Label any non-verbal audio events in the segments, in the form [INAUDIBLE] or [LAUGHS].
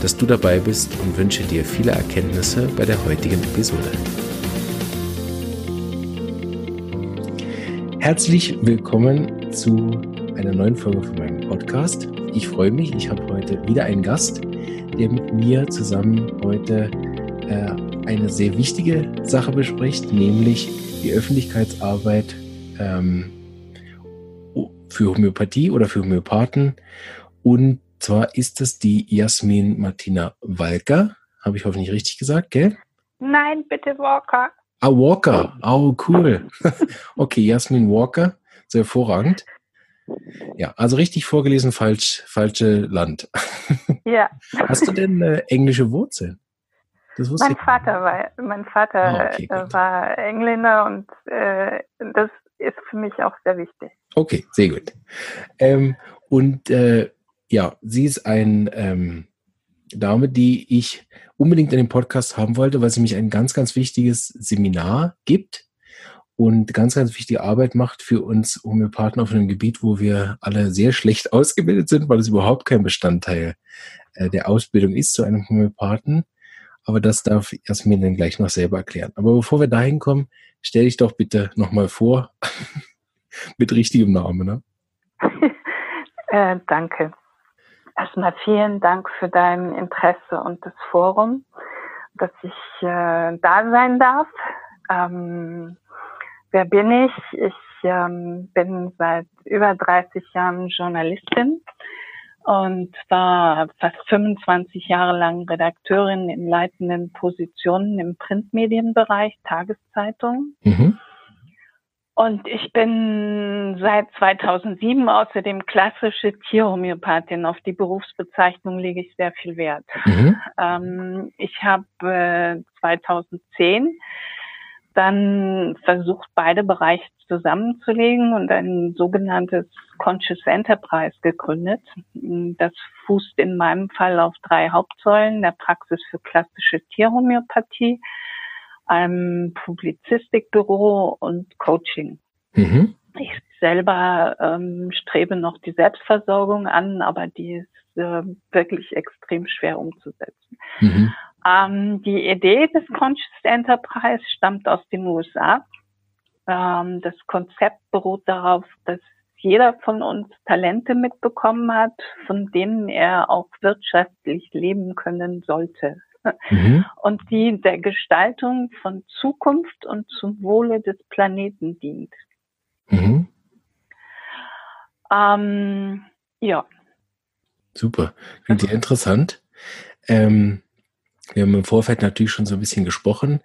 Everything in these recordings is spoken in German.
dass du dabei bist und wünsche dir viele Erkenntnisse bei der heutigen Episode. Herzlich willkommen zu einer neuen Folge von meinem Podcast. Ich freue mich, ich habe heute wieder einen Gast, der mit mir zusammen heute äh, eine sehr wichtige Sache bespricht, nämlich die Öffentlichkeitsarbeit ähm, für Homöopathie oder für Homöopathen und zwar ist es die Jasmin Martina Walker. Habe ich hoffentlich richtig gesagt, gell? Nein, bitte Walker. Ah, Walker. Oh, cool. [LAUGHS] okay, Jasmin Walker. Sehr hervorragend. Ja, also richtig vorgelesen, falsch, falsche Land. [LAUGHS] Ja. Hast du denn äh, englische Wurzeln? mein Vater war, mein Vater ah, okay, äh, war Engländer und äh, das ist für mich auch sehr wichtig. Okay, sehr gut. Ähm, und äh, ja, sie ist eine ähm, Dame, die ich unbedingt in den Podcast haben wollte, weil sie mich ein ganz, ganz wichtiges Seminar gibt und ganz, ganz wichtige Arbeit macht für uns Homöopathen auf einem Gebiet, wo wir alle sehr schlecht [LAUGHS] ausgebildet sind, weil es überhaupt kein Bestandteil äh, der Ausbildung ist zu einem Homöopathen. Aber das darf Jasmin dann gleich noch selber erklären. Aber bevor wir dahin kommen, stell dich doch bitte nochmal vor [LAUGHS] mit richtigem Namen. Ne? [LAUGHS] äh, danke. Erstmal vielen Dank für dein Interesse und das Forum, dass ich äh, da sein darf. Ähm, wer bin ich? Ich ähm, bin seit über 30 Jahren Journalistin und war fast 25 Jahre lang Redakteurin in leitenden Positionen im Printmedienbereich, Tageszeitungen. Mhm. Und ich bin seit 2007 außerdem klassische Tierhomöopathin. Auf die Berufsbezeichnung lege ich sehr viel Wert. Mhm. Ähm, ich habe äh, 2010 dann versucht, beide Bereiche zusammenzulegen und ein sogenanntes Conscious Enterprise gegründet. Das fußt in meinem Fall auf drei Hauptsäulen, der Praxis für klassische Tierhomöopathie, einem Publizistikbüro und Coaching. Mhm. Ich selber ähm, strebe noch die Selbstversorgung an, aber die ist äh, wirklich extrem schwer umzusetzen. Mhm. Ähm, die Idee des Conscious Enterprise stammt aus den USA. Ähm, das Konzept beruht darauf, dass jeder von uns Talente mitbekommen hat, von denen er auch wirtschaftlich leben können sollte mhm. [LAUGHS] und die der Gestaltung von Zukunft und zum Wohle des Planeten dient. Mhm. Ähm, ja. Super. Klingt sehr interessant. Ähm, wir haben im Vorfeld natürlich schon so ein bisschen gesprochen.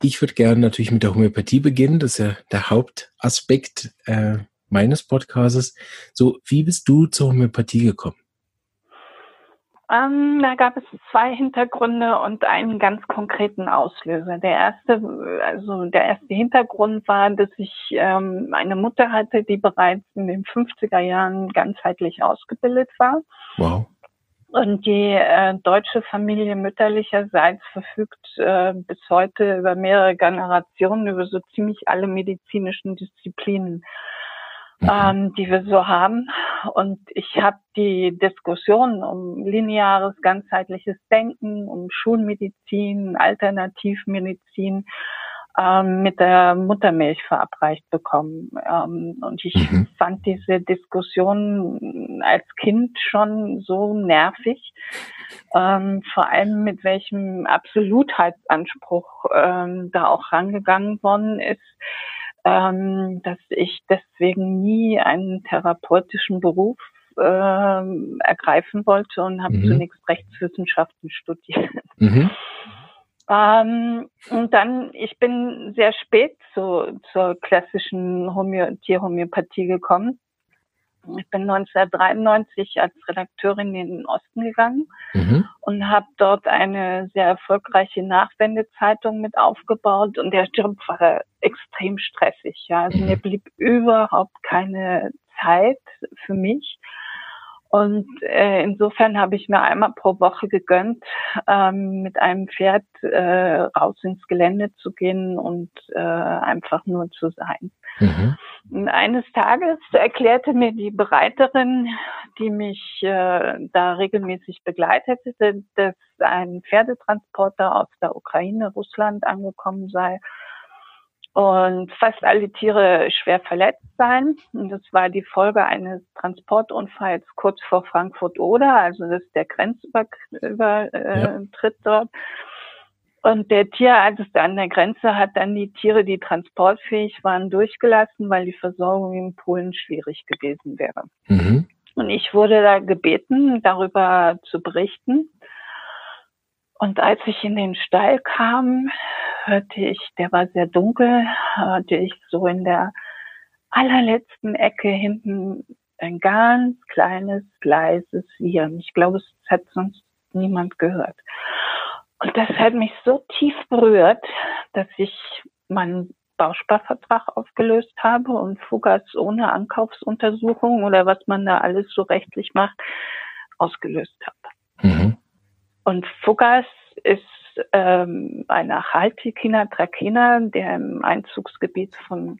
Ich würde gerne natürlich mit der Homöopathie beginnen. Das ist ja der Hauptaspekt äh, meines Podcasts. So, wie bist du zur Homöopathie gekommen? Ähm, da gab es zwei Hintergründe und einen ganz konkreten Auslöser. Der erste, also der erste Hintergrund war, dass ich ähm, eine Mutter hatte, die bereits in den 50er Jahren ganzheitlich ausgebildet war. Wow. Und die äh, deutsche Familie mütterlicherseits verfügt äh, bis heute über mehrere Generationen über so ziemlich alle medizinischen Disziplinen. Ähm, die wir so haben. Und ich habe die Diskussion um lineares, ganzheitliches Denken, um Schulmedizin, Alternativmedizin ähm, mit der Muttermilch verabreicht bekommen. Ähm, und ich mhm. fand diese Diskussion als Kind schon so nervig. Ähm, vor allem mit welchem Absolutheitsanspruch ähm, da auch rangegangen worden ist ähm, dass ich deswegen nie einen therapeutischen Beruf äh, ergreifen wollte und habe mhm. zunächst Rechtswissenschaften studiert. Mhm. [LAUGHS] Ähm, und dann, ich bin sehr spät zu, zur klassischen Homö Tierhomöopathie gekommen. Ich bin 1993 als Redakteurin in den Osten gegangen mhm. und habe dort eine sehr erfolgreiche Nachwendezeitung mit aufgebaut und der Job war extrem stressig. Ja. Also mhm. mir blieb überhaupt keine Zeit für mich. Und äh, insofern habe ich mir einmal pro Woche gegönnt, ähm, mit einem Pferd äh, raus ins Gelände zu gehen und äh, einfach nur zu sein. Mhm. Und eines Tages erklärte mir die Bereiterin, die mich äh, da regelmäßig begleitete, dass ein Pferdetransporter aus der Ukraine, Russland angekommen sei und fast alle Tiere schwer verletzt seien. Und das war die Folge eines Transportunfalls kurz vor Frankfurt-Oder, also das ist der Grenzübertritt ja. dort. Und der Tierarzt an der Grenze hat dann die Tiere, die transportfähig waren, durchgelassen, weil die Versorgung in Polen schwierig gewesen wäre. Mhm. Und ich wurde da gebeten, darüber zu berichten. Und als ich in den Stall kam, hörte ich, der war sehr dunkel, hörte ich so in der allerletzten Ecke hinten ein ganz kleines, leises Wiehern. Ich glaube, es hat sonst niemand gehört. Und das hat mich so tief berührt, dass ich meinen Bausparvertrag aufgelöst habe und Fugas ohne Ankaufsuntersuchung oder was man da alles so rechtlich macht, ausgelöst habe. Mhm. Und Fugas ist ähm, eine Haltikina Trakina, der im Einzugsgebiet von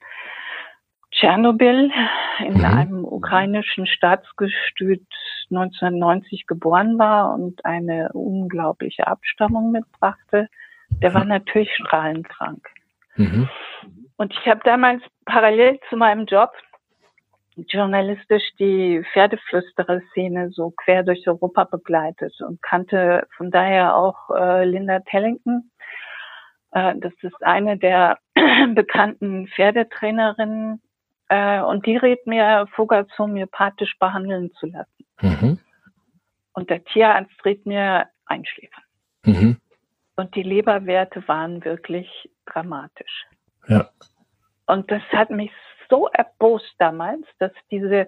Tschernobyl in mhm. einem ukrainischen Staatsgestüt 1990 geboren war und eine unglaubliche Abstammung mitbrachte, der war natürlich strahlenkrank. Mhm. Und ich habe damals parallel zu meinem Job journalistisch die Pferdeflüsterer-Szene so quer durch Europa begleitet und kannte von daher auch äh, Linda Tellington. Äh, das ist eine der [CLEARS THROAT] bekannten Pferdetrainerinnen äh, und die rät mir, Vogels homöopathisch behandeln zu lassen. Mhm. Und der Tierarzt rät mir einschläfern. Mhm. Und die Leberwerte waren wirklich dramatisch. Ja. Und das hat mich so erbost damals, dass diese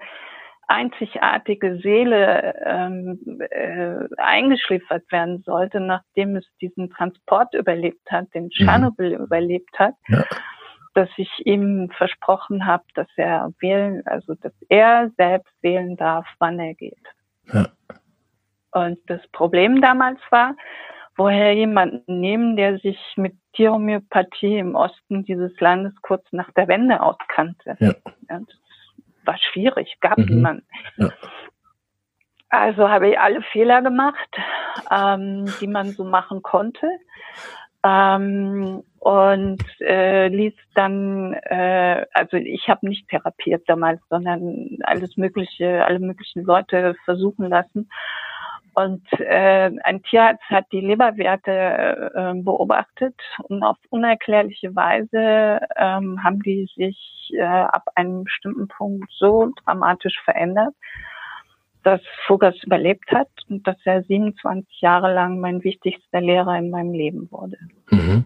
einzigartige Seele ähm, äh, eingeschliffert werden sollte, nachdem es diesen Transport überlebt hat, den mhm. Tschernobyl mhm. überlebt hat, ja. dass ich ihm versprochen habe, dass er wählen, also dass er selbst wählen darf, wann er geht. Ja. Und das Problem damals war, woher jemanden nehmen, der sich mit Tierhomöopathie im Osten dieses Landes kurz nach der Wende auskannte. Ja. ja das war schwierig, gab mhm. niemanden. Ja. Also habe ich alle Fehler gemacht, ähm, die man so machen konnte. Ähm, und äh, ließ dann, äh, also ich habe nicht therapiert damals, sondern alles mögliche, alle möglichen Leute versuchen lassen. Und äh, ein Tierarzt hat die Leberwerte äh, beobachtet und auf unerklärliche Weise ähm, haben die sich äh, ab einem bestimmten Punkt so dramatisch verändert, dass Fugas überlebt hat und dass er 27 Jahre lang mein wichtigster Lehrer in meinem Leben wurde. Mhm.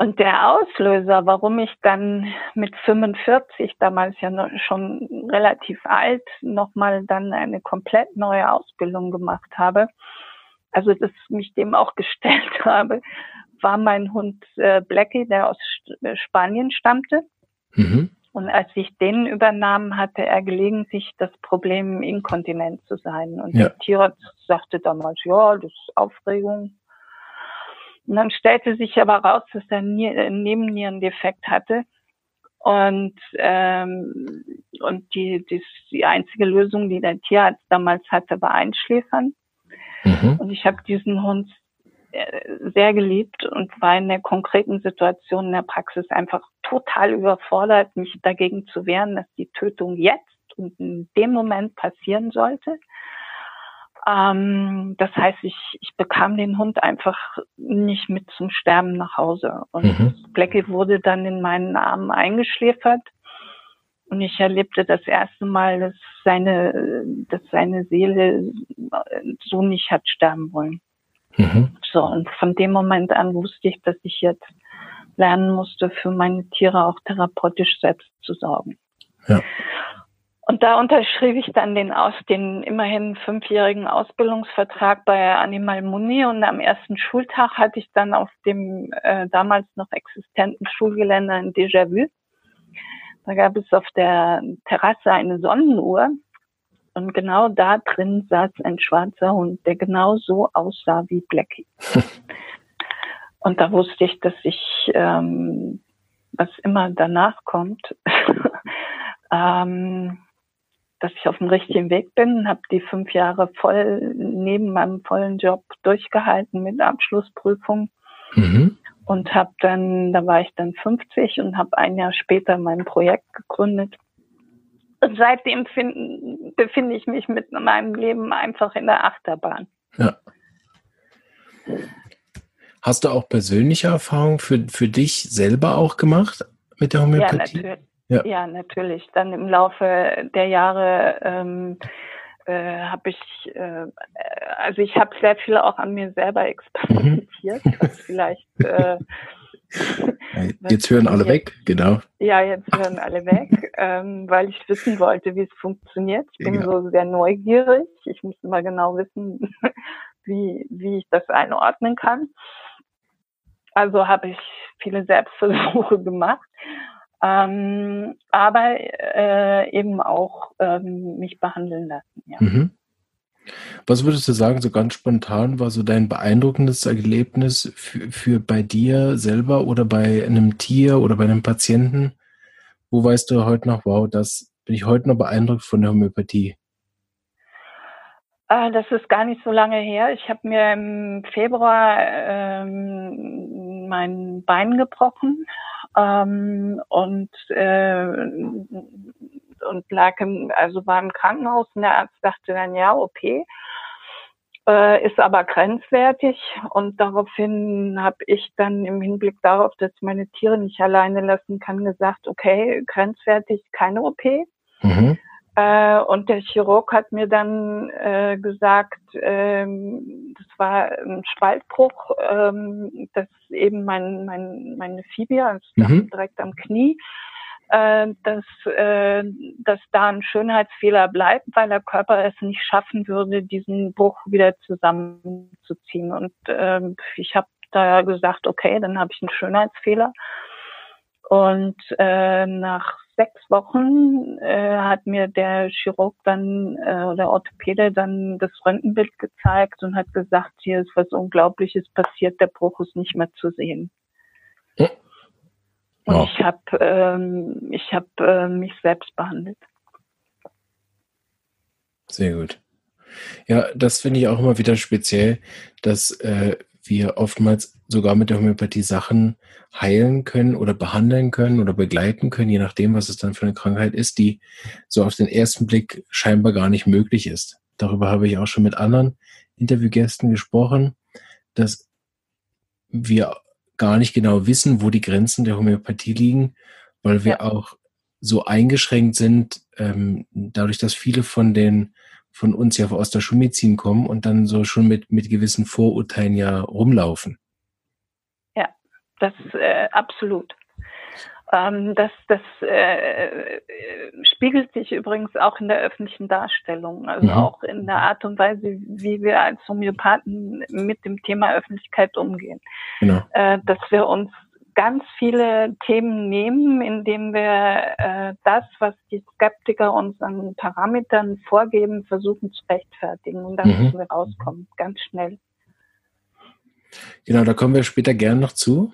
Und der Auslöser, warum ich dann mit 45, damals ja schon relativ alt, nochmal dann eine komplett neue Ausbildung gemacht habe, also dass mich dem auch [LAUGHS] gestellt habe, war mein Hund äh, Blackie, der aus äh, Spanien stammte. Mhm. Und als ich den übernahm, hatte er gelegentlich das Problem, inkontinent zu sein. Und ja. der Tierarzt sagte damals, ja, das ist Aufregung, und dann stellte sich aber raus, dass er einen Nebennierendefekt hatte. Und, ähm, und die, die, die einzige Lösung, die der Tierarzt damals hatte, war Einschläfern. Mhm. Und ich habe diesen Hund äh, sehr geliebt und war in der konkreten Situation in der Praxis einfach total überfordert, mich dagegen zu wehren, dass die Tötung jetzt und in dem Moment passieren sollte. Ähm, das heißt, ich, ich bekam den Hund einfach nicht mit zum Sterben nach Hause. Und mhm. Blackie wurde dann in meinen Armen eingeschläfert. Und ich erlebte das erste Mal, dass seine, dass seine Seele so nicht hat sterben wollen. Mhm. So, und von dem Moment an wusste ich, dass ich jetzt lernen musste, für meine Tiere auch therapeutisch selbst zu sorgen. Ja. Und da unterschrieb ich dann den, aus, den immerhin fünfjährigen Ausbildungsvertrag bei Animal Muni und am ersten Schultag hatte ich dann auf dem äh, damals noch existenten Schulgelände ein Déjà-vu. Da gab es auf der Terrasse eine Sonnenuhr und genau da drin saß ein schwarzer Hund, der genau so aussah wie Blackie. [LAUGHS] und da wusste ich, dass ich, ähm, was immer danach kommt, [LAUGHS] ähm, dass ich auf dem richtigen Weg bin, habe die fünf Jahre voll neben meinem vollen Job durchgehalten mit Abschlussprüfung mhm. und habe dann, da war ich dann 50 und habe ein Jahr später mein Projekt gegründet. Und seitdem find, befinde ich mich mit meinem Leben einfach in der Achterbahn. Ja. Hast du auch persönliche Erfahrungen für, für dich selber auch gemacht mit der Homöopathie? Ja, natürlich. Ja. ja, natürlich. Dann im Laufe der Jahre ähm, äh, habe ich, äh, also ich habe sehr viel auch an mir selber experimentiert, mhm. was vielleicht. Äh, [LAUGHS] jetzt hören alle weg, genau. Ja, jetzt hören alle weg, ähm, weil ich wissen wollte, wie es funktioniert. Ich bin genau. so sehr neugierig. Ich muss mal genau wissen, [LAUGHS] wie, wie ich das einordnen kann. Also habe ich viele Selbstversuche [LAUGHS] gemacht ähm, aber äh, eben auch ähm, mich behandeln lassen. Ja. Mhm. Was würdest du sagen, so ganz spontan, war so dein beeindruckendes Erlebnis für, für bei dir selber oder bei einem Tier oder bei einem Patienten? Wo weißt du heute noch, wow, das bin ich heute noch beeindruckt von der Homöopathie? Ah, das ist gar nicht so lange her. Ich habe mir im Februar ähm, mein Bein gebrochen ähm, und äh, und lag im, also war im Krankenhaus und der Arzt dachte dann ja okay äh, ist aber grenzwertig und daraufhin habe ich dann im Hinblick darauf, dass ich meine Tiere nicht alleine lassen kann, gesagt okay grenzwertig keine OP. Mhm. Äh, und der Chirurg hat mir dann äh, gesagt, ähm, das war ein Spaltbruch, ähm, dass eben mein, mein, meine Fibia, also mhm. direkt am Knie, äh, dass, äh, dass da ein Schönheitsfehler bleibt, weil der Körper es nicht schaffen würde, diesen Bruch wieder zusammenzuziehen. Und äh, ich habe da gesagt, okay, dann habe ich einen Schönheitsfehler. Und äh, nach sechs Wochen äh, hat mir der Chirurg dann, äh, der Orthopäde dann das Röntgenbild gezeigt und hat gesagt, hier ist was Unglaubliches passiert, der Bruch ist nicht mehr zu sehen. Ja. Und ich habe ähm, ich hab, äh, mich selbst behandelt. Sehr gut. Ja, das finde ich auch immer wieder speziell, dass äh, wir oftmals sogar mit der Homöopathie Sachen heilen können oder behandeln können oder begleiten können, je nachdem, was es dann für eine Krankheit ist, die so auf den ersten Blick scheinbar gar nicht möglich ist. Darüber habe ich auch schon mit anderen Interviewgästen gesprochen, dass wir gar nicht genau wissen, wo die Grenzen der Homöopathie liegen, weil wir ja. auch so eingeschränkt sind, ähm, dadurch, dass viele von den von uns ja aus der Schulmedizin kommen und dann so schon mit, mit gewissen Vorurteilen ja rumlaufen. Ja, das äh, absolut. Ähm, das das äh, spiegelt sich übrigens auch in der öffentlichen Darstellung, also mhm. auch in der Art und Weise, wie wir als Homöopathen mit dem Thema Öffentlichkeit umgehen. Genau. Äh, dass wir uns ganz viele Themen nehmen, indem wir äh, das, was die Skeptiker uns an Parametern vorgeben, versuchen zu rechtfertigen. Und da mhm. müssen wir rauskommen, ganz schnell. Genau, da kommen wir später gern noch zu.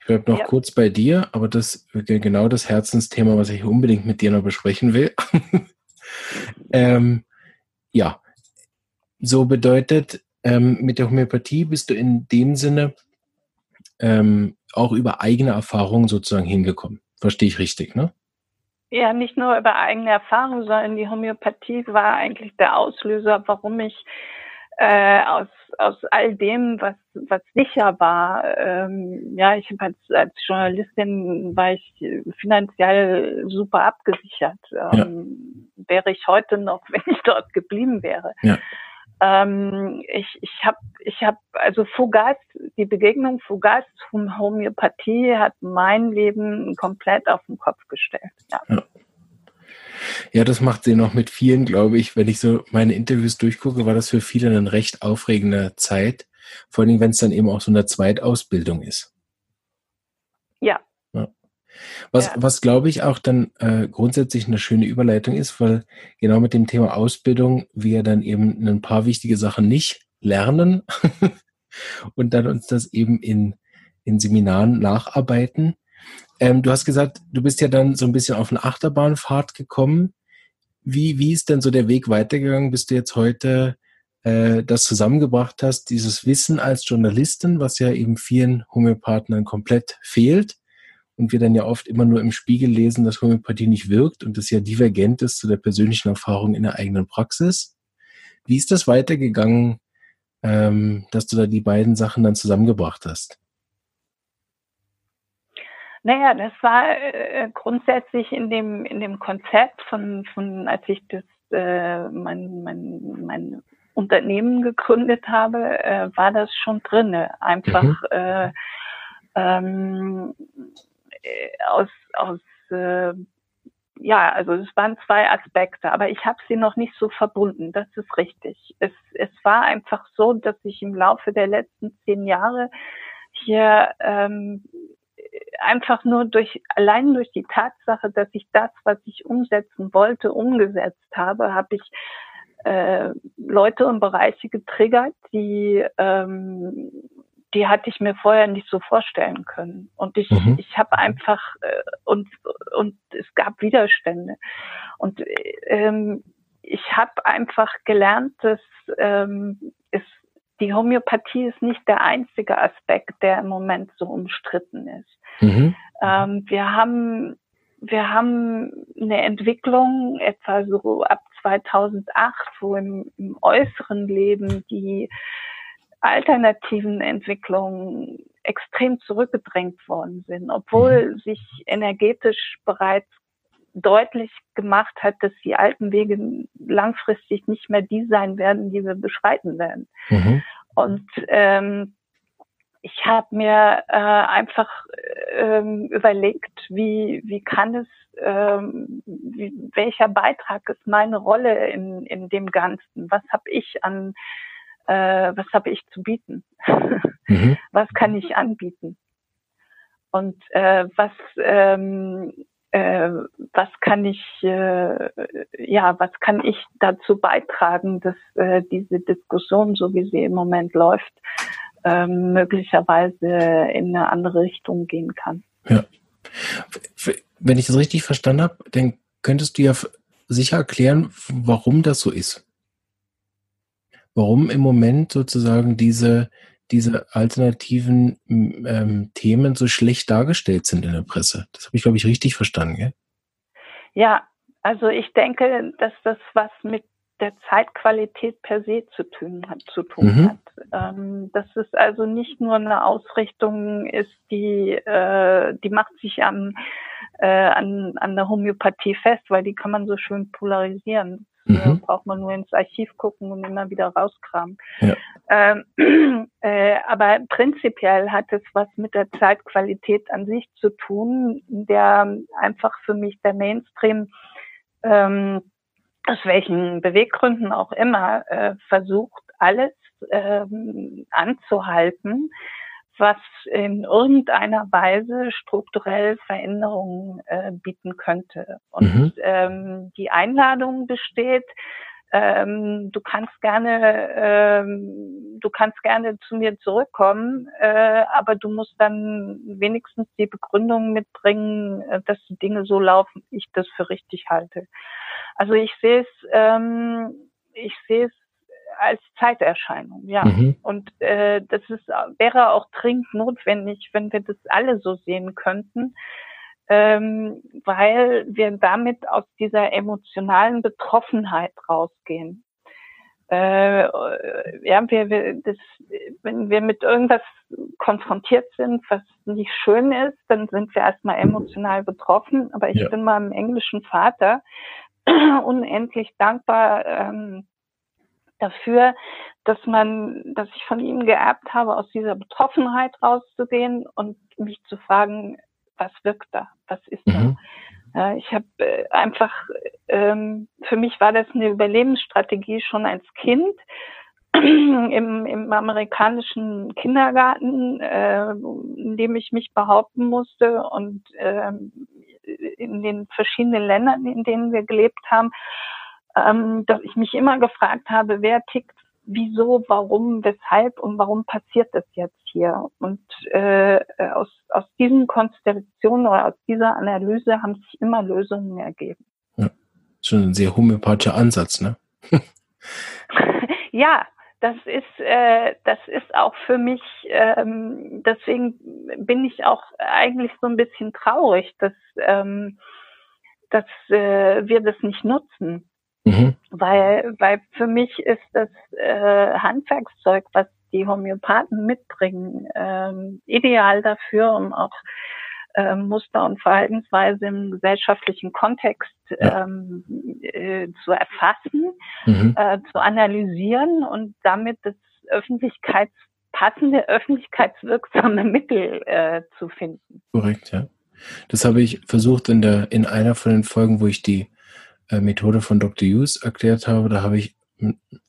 Ich bleibe noch ja. kurz bei dir, aber das ist genau das Herzensthema, was ich unbedingt mit dir noch besprechen will. [LAUGHS] ähm, ja, so bedeutet, ähm, mit der Homöopathie bist du in dem Sinne ähm, auch über eigene Erfahrungen sozusagen hingekommen. Verstehe ich richtig, ne? Ja, nicht nur über eigene Erfahrungen, sondern die Homöopathie war eigentlich der Auslöser, warum ich äh, aus, aus all dem, was, was sicher war, ähm, ja, ich als, als Journalistin war ich finanziell super abgesichert. Ähm, ja. Wäre ich heute noch, [LAUGHS] wenn ich dort geblieben wäre. Ja. Ähm, ich ich habe, ich hab, also Fugas, die Begegnung Fugas von Homöopathie hat mein Leben komplett auf den Kopf gestellt. Ja. ja. Ja, das macht Sinn auch mit vielen, glaube ich. Wenn ich so meine Interviews durchgucke, war das für viele eine recht aufregende Zeit. Vor allem, wenn es dann eben auch so eine Zweitausbildung ist. Ja. Was, ja. was glaube ich auch dann äh, grundsätzlich eine schöne Überleitung ist, weil genau mit dem Thema Ausbildung wir dann eben ein paar wichtige Sachen nicht lernen [LAUGHS] und dann uns das eben in, in Seminaren nacharbeiten. Ähm, du hast gesagt, du bist ja dann so ein bisschen auf eine Achterbahnfahrt gekommen. Wie, wie ist denn so der Weg weitergegangen, bis du jetzt heute äh, das zusammengebracht hast, dieses Wissen als Journalistin, was ja eben vielen Homöopathen komplett fehlt und wir dann ja oft immer nur im Spiegel lesen, dass Homöopathie nicht wirkt und das ja divergent ist zu der persönlichen Erfahrung in der eigenen Praxis. Wie ist das weitergegangen, ähm, dass du da die beiden Sachen dann zusammengebracht hast? Naja, das war äh, grundsätzlich in dem, in dem Konzept von, von als ich das, äh, mein, mein, mein Unternehmen gegründet habe, äh, war das schon drinne. Einfach mhm. äh, ähm, äh, aus, aus äh, ja, also es waren zwei Aspekte, aber ich habe sie noch nicht so verbunden. Das ist richtig. Es, es war einfach so, dass ich im Laufe der letzten zehn Jahre hier ähm, einfach nur durch, allein durch die Tatsache, dass ich das, was ich umsetzen wollte, umgesetzt habe, habe ich äh, Leute und Bereiche getriggert, die, ähm, die hatte ich mir vorher nicht so vorstellen können. Und ich, mhm. ich habe einfach, äh, und, und es gab Widerstände. Und ähm, ich habe einfach gelernt, dass ähm, es die Homöopathie ist nicht der einzige Aspekt, der im Moment so umstritten ist. Mhm. Ähm, wir haben wir haben eine Entwicklung etwa so ab 2008, wo im, im äußeren Leben die alternativen Entwicklungen extrem zurückgedrängt worden sind, obwohl mhm. sich energetisch bereits deutlich gemacht hat, dass die alten Wege langfristig nicht mehr die sein werden, die wir beschreiten werden. Mhm. Und ähm, ich habe mir äh, einfach ähm, überlegt, wie, wie kann es, ähm, wie, welcher Beitrag ist meine Rolle in, in dem Ganzen? Was habe ich an, äh, was habe ich zu bieten? [LAUGHS] Mhm. Was kann ich anbieten? Und äh, was ähm, äh, was kann ich äh, ja was kann ich dazu beitragen, dass äh, diese Diskussion, so wie sie im Moment läuft, ähm, möglicherweise in eine andere Richtung gehen kann. Ja. Wenn ich das richtig verstanden habe, dann könntest du ja sicher erklären, warum das so ist. Warum im Moment sozusagen diese, diese alternativen ähm, Themen so schlecht dargestellt sind in der Presse. Das habe ich, glaube ich, richtig verstanden, gell? Ja, also ich denke, dass das was mit der Zeitqualität per se zu tun hat. Zu tun mhm. hat. Ähm, dass es also nicht nur eine Ausrichtung ist, die, äh, die macht sich an, äh, an, an der Homöopathie fest, weil die kann man so schön polarisieren. Mhm. Da braucht man nur ins Archiv gucken und immer wieder rauskramen. Ja. Ähm, [CLEARS THROAT] äh, aber prinzipiell hat es was mit der Zeitqualität an sich zu tun, der einfach für mich der Mainstream ähm, aus welchen Beweggründen auch immer, äh, versucht, alles ähm, anzuhalten, was in irgendeiner Weise strukturell Veränderungen äh, bieten könnte. Und mhm. ähm, die Einladung besteht, ähm, du kannst gerne, ähm, du kannst gerne zu mir zurückkommen, äh, aber du musst dann wenigstens die Begründung mitbringen, äh, dass die Dinge so laufen, wie ich das für richtig halte. Also ich sehe es, ähm, ich sehe es als Zeiterscheinung, ja. Mhm. Und äh, das ist, wäre auch dringend notwendig, wenn wir das alle so sehen könnten, ähm, weil wir damit aus dieser emotionalen Betroffenheit rausgehen. Äh, ja, wir, wir, das, wenn wir mit irgendwas konfrontiert sind, was nicht schön ist, dann sind wir erstmal emotional betroffen. Aber ich ja. bin meinem englischen Vater [CLEARS THROAT] unendlich dankbar ähm, dafür, dass man, dass ich von ihm geerbt habe, aus dieser Betroffenheit rauszugehen und mich zu fragen, was wirkt da, was ist mhm. da. Ja, ich habe äh, einfach, ähm, für mich war das eine Überlebensstrategie schon als Kind [CLEARS THROAT] im, im amerikanischen Kindergarten, äh, in dem ich mich behaupten musste und äh, in den verschiedenen Ländern, in denen wir gelebt haben, dass ich mich immer gefragt habe, wer tickt wieso, warum, weshalb und warum passiert das jetzt hier? Und äh, aus, aus diesen Konstellationen oder aus dieser Analyse haben sich immer Lösungen ergeben. Ja, schon ein sehr homöopathischer Ansatz, ne? [LAUGHS] ja, das ist, äh, das ist auch für mich, ähm, deswegen bin ich auch eigentlich so ein bisschen traurig, dass, ähm, dass äh, wir das nicht nutzen. Mhm. Weil, weil für mich ist das äh, Handwerkszeug, was die Homöopathen mitbringen, ähm, ideal dafür, um auch äh, Muster und Verhaltensweise im gesellschaftlichen Kontext ja. ähm, äh, zu erfassen, mhm. äh, zu analysieren und damit das Öffentlichkeits passende öffentlichkeitswirksame Mittel äh, zu finden. Korrekt, ja. Das habe ich versucht in der in einer von den Folgen, wo ich die Methode von Dr. Hughes erklärt habe, da habe ich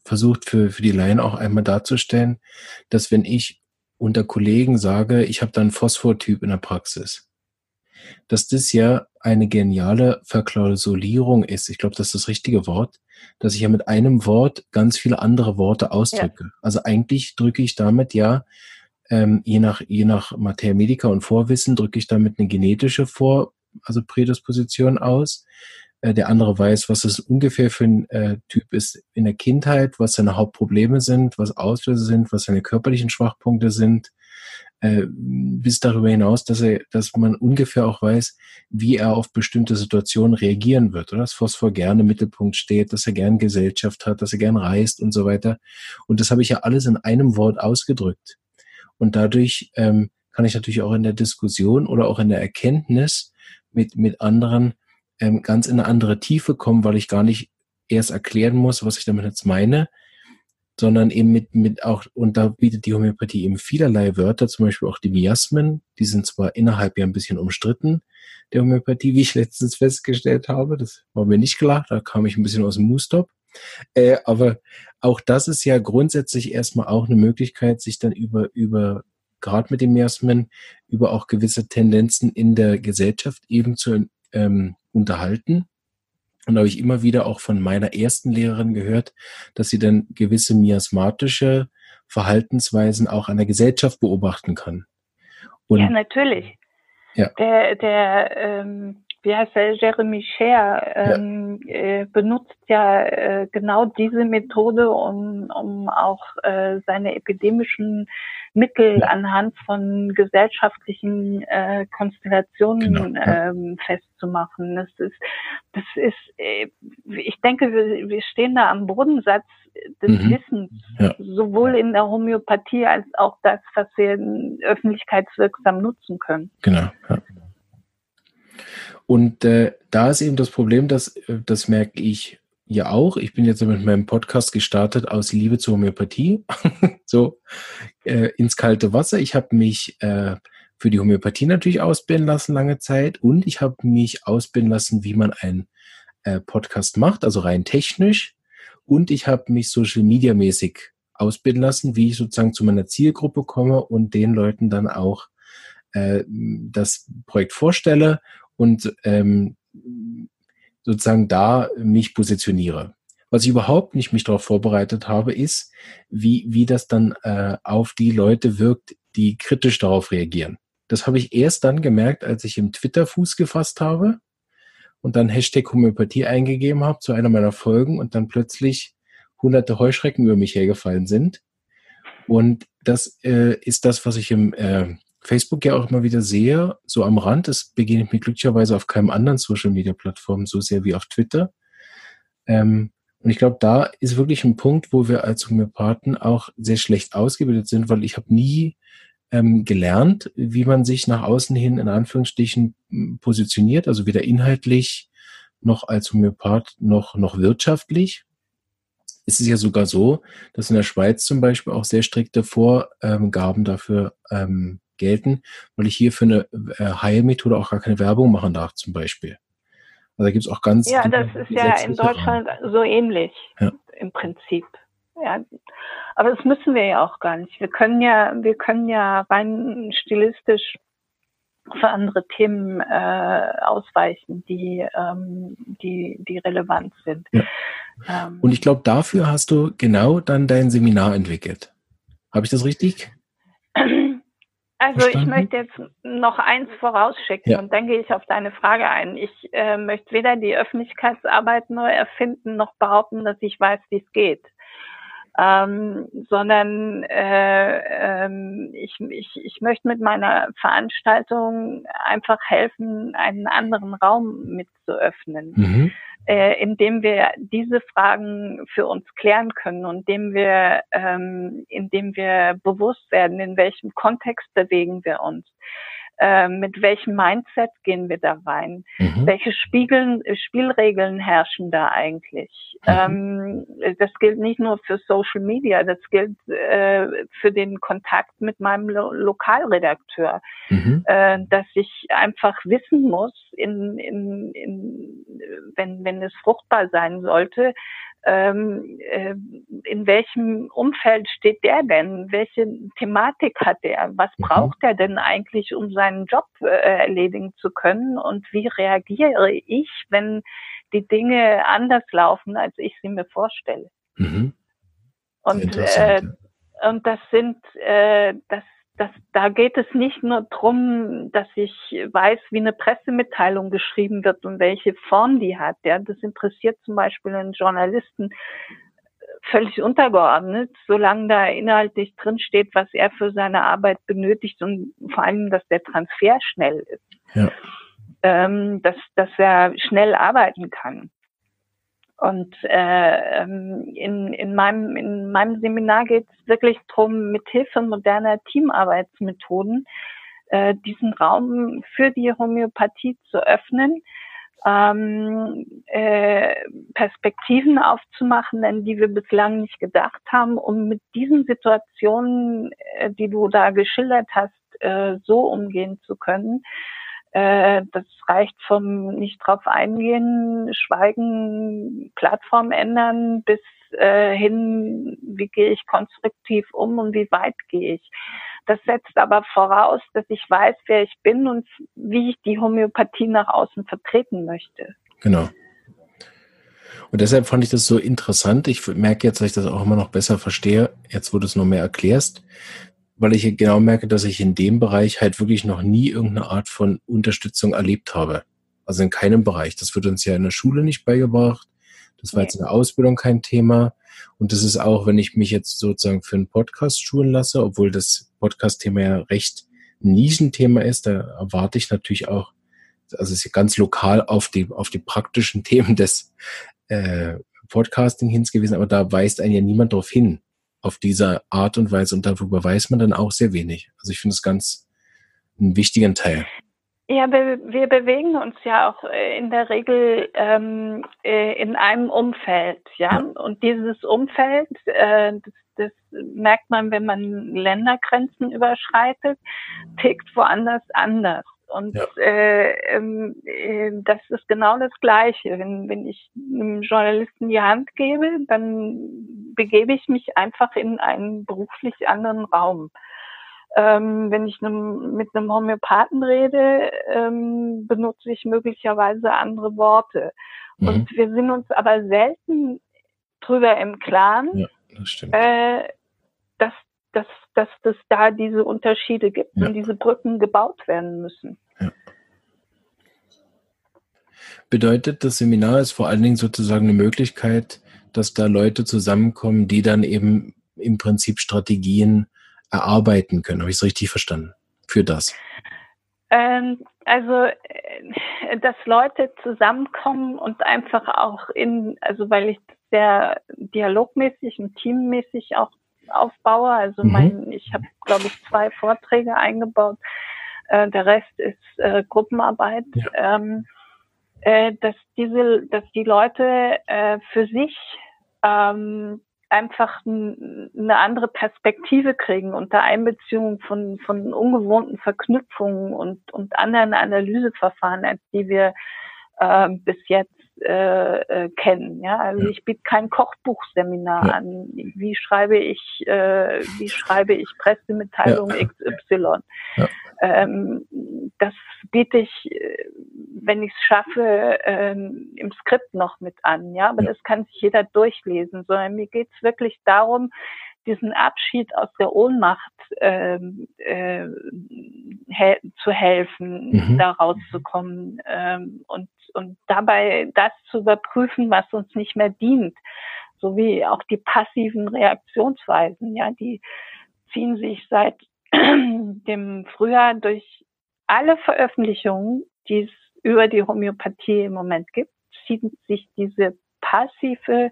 versucht für, für die Laien auch einmal darzustellen, dass wenn ich unter Kollegen sage, ich habe da einen Phosphortyp in der Praxis, dass das ja eine geniale Verklausulierung ist. Ich glaube, das ist das richtige Wort, dass ich ja mit einem Wort ganz viele andere Worte ausdrücke. Ja. Also eigentlich drücke ich damit ja, ähm, je nach, je nach Materia Medica und Vorwissen, drücke ich damit eine genetische Vor, also Prädisposition aus. Äh, der andere weiß, was es ungefähr für ein äh, Typ ist in der Kindheit, was seine Hauptprobleme sind, was Auslöser sind, was seine körperlichen Schwachpunkte sind, äh, bis darüber hinaus, dass er, dass man ungefähr auch weiß, wie er auf bestimmte Situationen reagieren wird, oder? Dass Phosphor gerne im Mittelpunkt steht, dass er gern Gesellschaft hat, dass er gern reist und so weiter. Und das habe ich ja alles in einem Wort ausgedrückt. Und dadurch ähm, kann ich natürlich auch in der Diskussion oder auch in der Erkenntnis mit, mit anderen ähm, ganz in eine andere Tiefe kommen, weil ich gar nicht erst erklären muss, was ich damit jetzt meine, sondern eben mit, mit auch, und da bietet die Homöopathie eben vielerlei Wörter, zum Beispiel auch die Miasmen, die sind zwar innerhalb ja ein bisschen umstritten, der Homöopathie, wie ich letztens festgestellt habe, das war mir nicht klar, da kam ich ein bisschen aus dem Moostop, äh, aber auch das ist ja grundsätzlich erstmal auch eine Möglichkeit, sich dann über, über gerade mit dem Miasmen, über auch gewisse Tendenzen in der Gesellschaft eben zu ähm, unterhalten. Und da habe ich immer wieder auch von meiner ersten Lehrerin gehört, dass sie dann gewisse miasmatische Verhaltensweisen auch an der Gesellschaft beobachten kann. Und ja, natürlich. Ja. Der, der ähm, wie heißt der, Jeremy Scher, ähm, ja. äh, benutzt ja äh, genau diese Methode, um, um auch äh, seine epidemischen Mittel ja. anhand von gesellschaftlichen äh, Konstellationen genau, ja. ähm, festzumachen. Das ist, das ist, äh, ich denke, wir, wir stehen da am Bodensatz des mhm. Wissens, ja. sowohl in der Homöopathie als auch das, was wir öffentlichkeitswirksam nutzen können. Genau. Ja. Und äh, da ist eben das Problem, dass äh, das merke ich ja auch. Ich bin jetzt mit meinem Podcast gestartet aus Liebe zur Homöopathie, [LAUGHS] so äh, ins kalte Wasser. Ich habe mich äh, für die Homöopathie natürlich ausbilden lassen lange Zeit und ich habe mich ausbilden lassen, wie man einen äh, Podcast macht, also rein technisch. Und ich habe mich Social Media mäßig ausbilden lassen, wie ich sozusagen zu meiner Zielgruppe komme und den Leuten dann auch äh, das Projekt vorstelle und ähm, sozusagen da mich positioniere. Was ich überhaupt nicht mich darauf vorbereitet habe, ist, wie, wie das dann äh, auf die Leute wirkt, die kritisch darauf reagieren. Das habe ich erst dann gemerkt, als ich im Twitter Fuß gefasst habe und dann Hashtag Homöopathie eingegeben habe zu einer meiner Folgen und dann plötzlich hunderte Heuschrecken über mich hergefallen sind. Und das äh, ist das, was ich im äh, Facebook ja auch immer wieder sehe, so am Rand, das begegnet mir glücklicherweise auf keinem anderen Social Media Plattform so sehr wie auf Twitter. Ähm, und ich glaube, da ist wirklich ein Punkt, wo wir als Homöopathen auch sehr schlecht ausgebildet sind, weil ich habe nie ähm, gelernt, wie man sich nach außen hin in Anführungsstrichen positioniert, also weder inhaltlich noch als Homöopath noch, noch wirtschaftlich. Es ist ja sogar so, dass in der Schweiz zum Beispiel auch sehr strikte Vorgaben dafür ähm, gelten, weil ich hier für eine äh, Heilmethode auch gar keine Werbung machen darf, zum Beispiel. Also da gibt es auch ganz. Ja, das ist ja in Deutschland Rahmen. so ähnlich ja. im Prinzip. Ja, aber das müssen wir ja auch gar nicht. Wir können ja, wir können ja rein stilistisch für andere Themen äh, ausweichen, die, ähm, die, die relevant sind. Ja. Ähm, Und ich glaube, dafür hast du genau dann dein Seminar entwickelt. Habe ich das richtig? [CLEARS THROAT] Also Verstanden? ich möchte jetzt noch eins vorausschicken ja. und dann gehe ich auf deine Frage ein. Ich äh, möchte weder die Öffentlichkeitsarbeit neu erfinden noch behaupten, dass ich weiß, wie es geht ähm, sondern äh, ähm, ich, ich, ich möchte mit meiner Veranstaltung einfach helfen, einen anderen Raum mitzuöffnen. Mhm äh, indem wir diese Fragen für uns klären können und indem wir, ähm, indem wir bewusst werden, in welchem Kontext bewegen wir uns. Ähm, mit welchem Mindset gehen wir da rein? Mhm. Welche Spiegeln, Spielregeln herrschen da eigentlich? Mhm. Ähm, das gilt nicht nur für Social Media, das gilt äh, für den Kontakt mit meinem Lo Lokalredakteur, mhm. äh, dass ich einfach wissen muss, in, in, in, wenn, wenn es fruchtbar sein sollte, ähm, äh, in welchem Umfeld steht der denn? Welche Thematik hat er? Was mhm. braucht er denn eigentlich, um seinen Job äh, erledigen zu können? Und wie reagiere ich, wenn die Dinge anders laufen, als ich sie mir vorstelle? Mhm. Und, äh, und das sind, äh, das das, da geht es nicht nur drum, dass ich weiß, wie eine Pressemitteilung geschrieben wird und welche Form die hat. Ja, das interessiert zum Beispiel einen Journalisten völlig untergeordnet, solange da inhaltlich drinsteht, was er für seine Arbeit benötigt und vor allem, dass der Transfer schnell ist. Ja. Ähm, dass, dass er schnell arbeiten kann. Und äh, ähm, in, in, meinem, in meinem Seminar geht es wirklich darum, mit Hilfe moderner Teamarbeitsmethoden äh, diesen Raum für die Homöopathie zu öffnen, ähm, äh, Perspektiven aufzumachen, an die wir bislang nicht gedacht haben, um mit diesen Situationen, äh, die du da geschildert hast, äh, so umgehen zu können, äh, das reicht vom nicht drauf eingehen, schweigen, Plattform ändern bis äh, hin, wie gehe ich konstruktiv um und wie weit gehe ich. Das setzt aber voraus, dass ich weiß, wer ich bin und wie ich die Homöopathie nach außen vertreten möchte. Genau. Und deshalb fand ich das so interessant. Ich merke jetzt, dass ich das auch immer noch besser verstehe, jetzt wo du es noch mehr erklärst, weil ich genau merke, dass ich in dem Bereich halt wirklich noch nie irgendeine Art von Unterstützung erlebt habe. Also in keinem Bereich. Das wird uns ja in der Schule nicht beigebracht. Das war jetzt in der Ausbildung kein Thema. Und das ist auch, wenn ich mich jetzt sozusagen für einen Podcast schulen lasse, obwohl das Podcast-Thema ja recht Nischenthema ist, da erwarte ich natürlich auch, also es ist ganz lokal auf die, auf die praktischen [LAUGHS] Themen des äh, Podcasting hingewiesen, aber da weist einen ja niemand darauf hin auf diese Art und Weise und darüber weiß man dann auch sehr wenig. Also ich finde es ganz einen wichtigen Teil. Ja, wir, bewegen uns ja auch äh, in der Regel ähm, äh, in einem Umfeld, ja? ja. Und dieses Umfeld, äh, das, das merkt man, wenn man Ländergrenzen überschreitet, tickt woanders anders. Und ja. äh, ähm, äh, das ist genau das Gleiche. Wenn, wenn ich einem Journalisten die Hand gebe, dann begebe ich mich einfach in einen beruflich anderen Raum. Ähm, wenn ich einem, mit einem Homöopathen rede, ähm, benutze ich möglicherweise andere Worte. Mhm. Und wir sind uns aber selten drüber im Klaren, ja, das äh, dass dass, dass es da diese Unterschiede gibt ja. und diese Brücken gebaut werden müssen. Ja. Bedeutet, das Seminar ist vor allen Dingen sozusagen eine Möglichkeit, dass da Leute zusammenkommen, die dann eben im Prinzip Strategien erarbeiten können. Habe ich es richtig verstanden? Für das? Ähm, also, äh, dass Leute zusammenkommen und einfach auch in, also weil ich sehr dialogmäßig und teammäßig auch aufbaue. Also mhm. mein, ich habe, glaube ich, zwei Vorträge eingebaut. Äh, der Rest ist äh, Gruppenarbeit. Ja. Ähm, äh, dass diese, dass die Leute äh, für sich ähm, einfach eine andere Perspektive kriegen unter Einbeziehung von, von ungewohnten Verknüpfungen und, und anderen Analyseverfahren, als die wir äh, bis jetzt äh, äh, kennen. Ja, also ja. ich biete kein Kochbuchseminar ja. an. Wie schreibe ich, äh, wie schreibe ich Pressemitteilung ja. XY? Ähm, das biete ich, wenn ich es schaffe, ähm, im Skript noch mit an. Ja, aber das kann sich jeder durchlesen. Sondern mir geht es wirklich darum, diesen Abschied aus der Ohnmacht ähm, äh, he zu helfen, mhm. da rauszukommen ähm, und, und dabei das zu überprüfen, was uns nicht mehr dient, sowie auch die passiven Reaktionsweisen, ja, die ziehen sich seit [CLEARS THROAT] dem Frühjahr durch alle Veröffentlichungen, die es über die Homöopathie im Moment gibt, zieht sich diese passive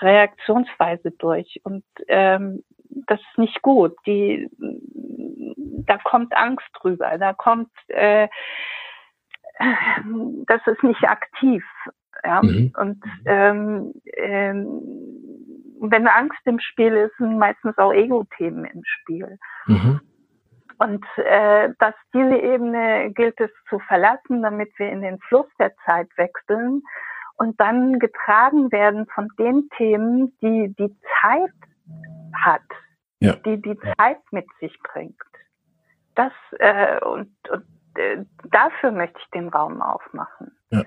Reaktionsweise durch. Und ähm, das ist nicht gut. Die, da kommt Angst drüber. Da kommt, äh, das ist nicht aktiv. Ja? Mhm. Und ähm, ähm, wenn Angst im Spiel ist, sind meistens auch Ego-Themen im Spiel. Mhm. Und äh, dass diese Ebene gilt es zu verlassen, damit wir in den Fluss der Zeit wechseln und dann getragen werden von den Themen, die die Zeit hat, ja. die die Zeit mit sich bringt. Das äh, und, und äh, dafür möchte ich den Raum aufmachen. Ja.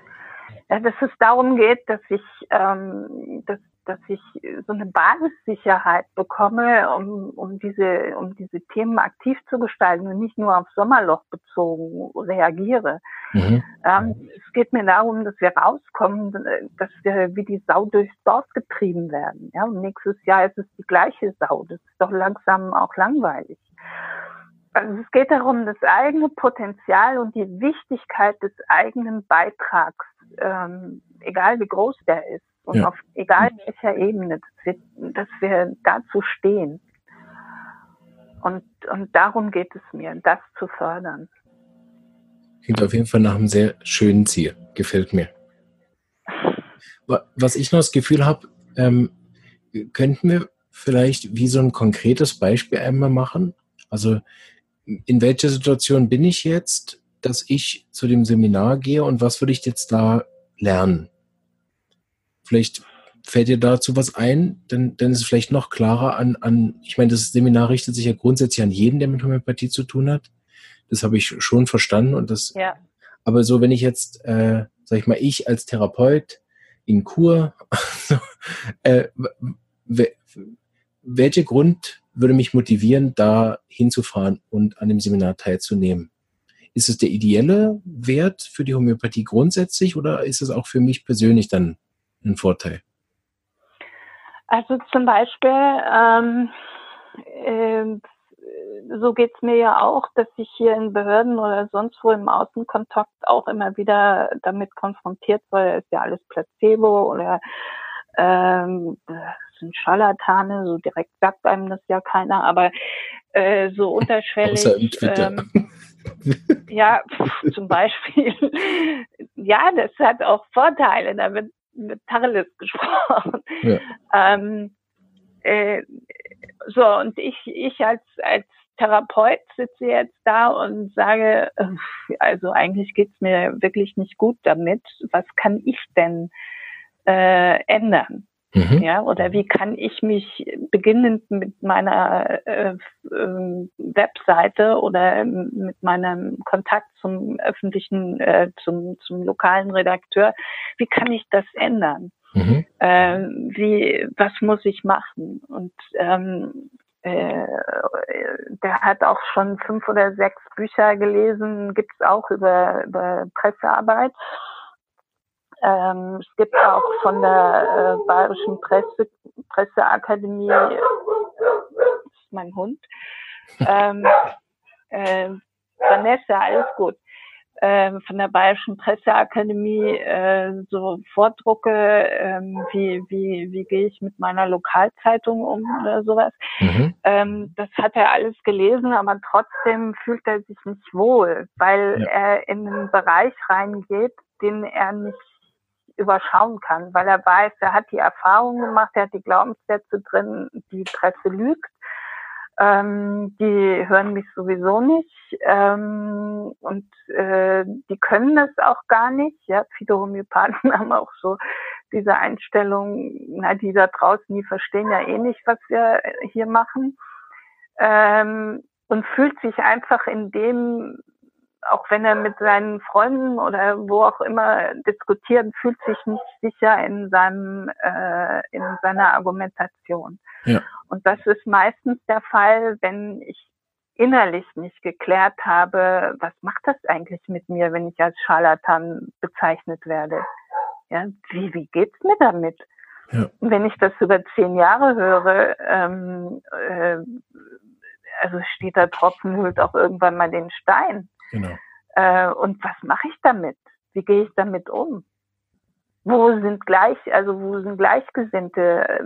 ja. dass es darum geht, dass ich, ähm, dass dass ich so eine Basissicherheit bekomme, um, um diese, um diese Themen aktiv zu gestalten und nicht nur auf Sommerloch bezogen reagiere. Mhm. Ähm, es geht mir darum, dass wir rauskommen, dass wir wie die Sau durchs Dorf getrieben werden. Ja, und nächstes Jahr ist es die gleiche Sau. Das ist doch langsam auch langweilig. Also es geht darum, das eigene Potenzial und die Wichtigkeit des eigenen Beitrags, ähm, egal wie groß der ist, und ja. auf egal welcher Ebene, dass wir, dass wir dazu stehen. Und, und darum geht es mir, das zu fördern. Klingt auf jeden Fall nach einem sehr schönen Ziel. Gefällt mir. Was ich noch das Gefühl habe, ähm, könnten wir vielleicht wie so ein konkretes Beispiel einmal machen? Also in welcher Situation bin ich jetzt, dass ich zu dem Seminar gehe und was würde ich jetzt da lernen? Vielleicht fällt dir dazu was ein, dann, dann ist es vielleicht noch klarer an, an, ich meine, das Seminar richtet sich ja grundsätzlich an jeden, der mit Homöopathie zu tun hat. Das habe ich schon verstanden und das, ja. aber so, wenn ich jetzt, äh, sag ich mal, ich als Therapeut in Kur, [LAUGHS] äh, welcher Grund würde mich motivieren, da hinzufahren und an dem Seminar teilzunehmen? Ist es der ideelle Wert für die Homöopathie grundsätzlich oder ist es auch für mich persönlich dann ein Vorteil? Also zum Beispiel, ähm, äh, so geht es mir ja auch, dass ich hier in Behörden oder sonst wo im Außenkontakt auch immer wieder damit konfrontiert werde, ist ja alles Placebo oder ähm, das sind Scharlatane, so direkt sagt einem das ja keiner, aber äh, so unterschwellig. Ähm, ja, pf, [LAUGHS] zum Beispiel. ja, das hat auch Vorteile. Da wird mit Tacheles [LAUGHS] gesprochen. Ja. Ähm, äh, so, und ich, ich als, als Therapeut sitze jetzt da und sage, also eigentlich geht's mir wirklich nicht gut damit. Was kann ich denn äh, ändern? Mhm. Ja, oder wie kann ich mich beginnend mit meiner äh, äh, Webseite oder mit meinem Kontakt zum öffentlichen, äh, zum, zum lokalen Redakteur, wie kann ich das ändern? Mhm. Ähm, wie, was muss ich machen? Und ähm, äh, der hat auch schon fünf oder sechs Bücher gelesen, gibt's auch über, über Pressearbeit. Ähm, es gibt auch von der äh, Bayerischen Presse, Presseakademie, äh, das ist mein Hund, ähm, äh, Vanessa, alles gut, äh, von der Bayerischen Presseakademie äh, so Vordrucke, äh, wie, wie, wie gehe ich mit meiner Lokalzeitung um oder sowas. Mhm. Ähm, das hat er alles gelesen, aber trotzdem fühlt er sich nicht wohl, weil ja. er in einen Bereich reingeht, den er nicht überschauen kann, weil er weiß, er hat die Erfahrung gemacht, er hat die Glaubenssätze drin, die Presse lügt. Ähm, die hören mich sowieso nicht ähm, und äh, die können das auch gar nicht. Ja, viele Homöopathen [LAUGHS] haben auch so diese Einstellung, na, die da draußen, die verstehen ja eh nicht, was wir hier machen. Ähm, und fühlt sich einfach in dem, auch wenn er mit seinen Freunden oder wo auch immer diskutiert, fühlt sich nicht sicher in seinem, äh, in seiner Argumentation. Ja. Und das ist meistens der Fall, wenn ich innerlich nicht geklärt habe, was macht das eigentlich mit mir, wenn ich als Scharlatan bezeichnet werde? Ja, wie, wie geht's mir damit? Ja. Wenn ich das über zehn Jahre höre, ähm, äh, also steht da Tropfen hüllt auch irgendwann mal den Stein. Genau. Äh, und was mache ich damit? Wie gehe ich damit um? Wo sind gleich, also wo sind Gleichgesinnte,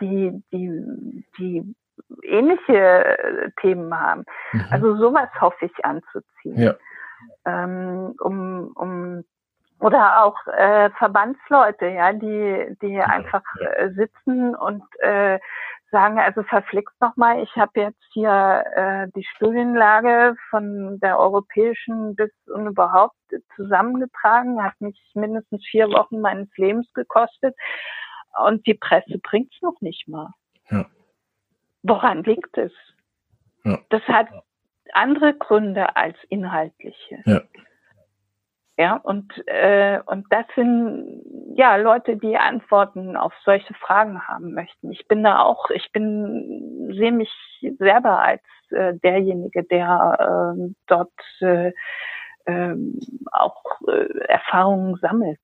die, die, die ähnliche äh, Themen haben? Mhm. Also sowas hoffe ich anzuziehen. Ja. Ähm, um, um oder auch äh, Verbandsleute, ja, die, die einfach äh, sitzen und äh, sagen, also verflixt nochmal, ich habe jetzt hier äh, die Studienlage von der europäischen bis und überhaupt zusammengetragen, hat mich mindestens vier Wochen meines Lebens gekostet und die Presse bringt's noch nicht mal. Ja. Woran liegt es? Ja. Das hat andere Gründe als inhaltliche. Ja. Ja, und, äh, und das sind ja Leute, die Antworten auf solche Fragen haben möchten. Ich bin da auch, ich bin, sehe mich selber als äh, derjenige, der äh, dort äh, äh, auch äh, Erfahrungen sammelt.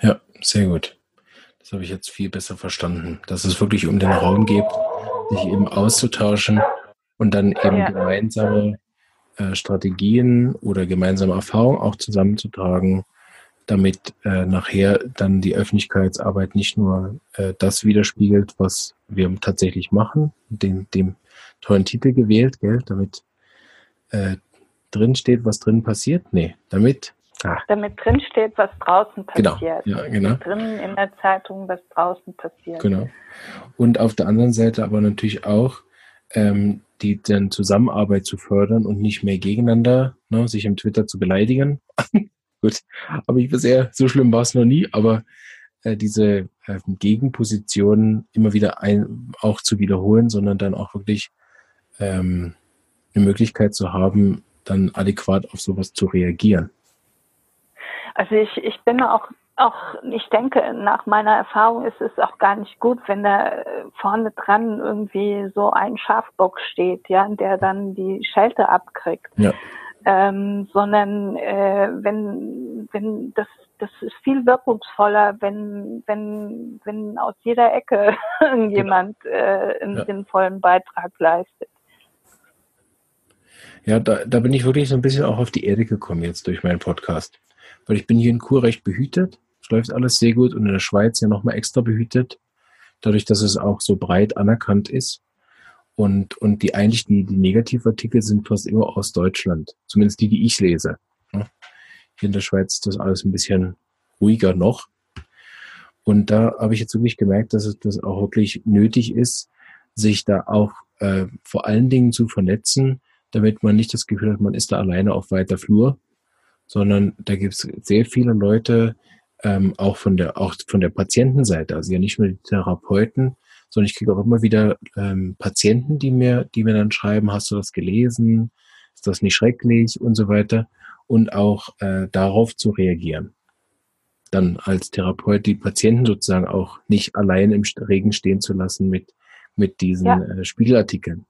Ja, sehr gut. Das habe ich jetzt viel besser verstanden, dass es wirklich um den Raum geht, sich eben auszutauschen und dann eben ja. gemeinsame äh, Strategien oder gemeinsame Erfahrungen auch zusammenzutragen, damit äh, nachher dann die Öffentlichkeitsarbeit nicht nur äh, das widerspiegelt, was wir tatsächlich machen, den, dem tollen Titel gewählt, gell, damit äh, drin steht, was drin passiert. Nee, damit Ah. Damit drin steht, was draußen genau, passiert. Genau, ja, genau. Drinnen in der Zeitung, was draußen passiert. Genau. Und auf der anderen Seite aber natürlich auch ähm, die dann Zusammenarbeit zu fördern und nicht mehr gegeneinander, ne, sich im Twitter zu beleidigen. [LAUGHS] Gut, aber ich bisher, so schlimm war es noch nie, aber äh, diese äh, Gegenpositionen immer wieder ein, auch zu wiederholen, sondern dann auch wirklich ähm, eine Möglichkeit zu haben, dann adäquat auf sowas zu reagieren. Also ich, ich bin auch auch, ich denke, nach meiner Erfahrung ist es auch gar nicht gut, wenn da äh, vorne dran irgendwie so ein Schafbock steht, ja, der dann die Schelte abkriegt. Ja. Ähm, sondern äh, wenn, wenn das, das ist viel wirkungsvoller, wenn, wenn, wenn aus jeder Ecke [LAUGHS] irgendjemand genau. äh, einen ja. sinnvollen Beitrag leistet. Ja, da, da bin ich wirklich so ein bisschen auch auf die Erde gekommen jetzt durch meinen Podcast weil ich bin hier in Kur recht behütet. Es läuft alles sehr gut und in der Schweiz ja nochmal extra behütet, dadurch, dass es auch so breit anerkannt ist. Und, und die eigentlich die, die Negativartikel sind fast immer aus Deutschland, zumindest die, die ich lese. Hier in der Schweiz ist das alles ein bisschen ruhiger noch. Und da habe ich jetzt wirklich gemerkt, dass es das auch wirklich nötig ist, sich da auch äh, vor allen Dingen zu vernetzen, damit man nicht das Gefühl hat, man ist da alleine auf weiter Flur, sondern da gibt es sehr viele Leute, ähm, auch von der, auch von der Patientenseite, also ja nicht nur die Therapeuten, sondern ich kriege auch immer wieder ähm, Patienten, die mir, die mir dann schreiben, hast du das gelesen? Ist das nicht schrecklich und so weiter? Und auch äh, darauf zu reagieren. Dann als Therapeut die Patienten sozusagen auch nicht allein im Regen stehen zu lassen mit, mit diesen ja. äh, Spiegelartikeln.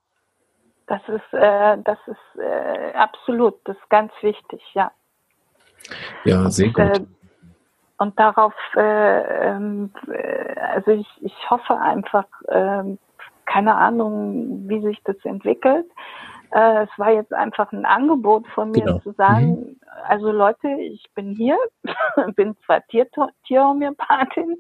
Das ist, äh, das ist äh, absolut, das ist ganz wichtig, ja. Ja, sehr und, gut. Äh, und darauf, äh, ähm, äh, also ich, ich hoffe einfach, äh, keine Ahnung, wie sich das entwickelt. Äh, es war jetzt einfach ein Angebot von mir genau. zu sagen, mhm. also Leute, ich bin hier, [LAUGHS] bin zwar Tier Tierhomöopathin,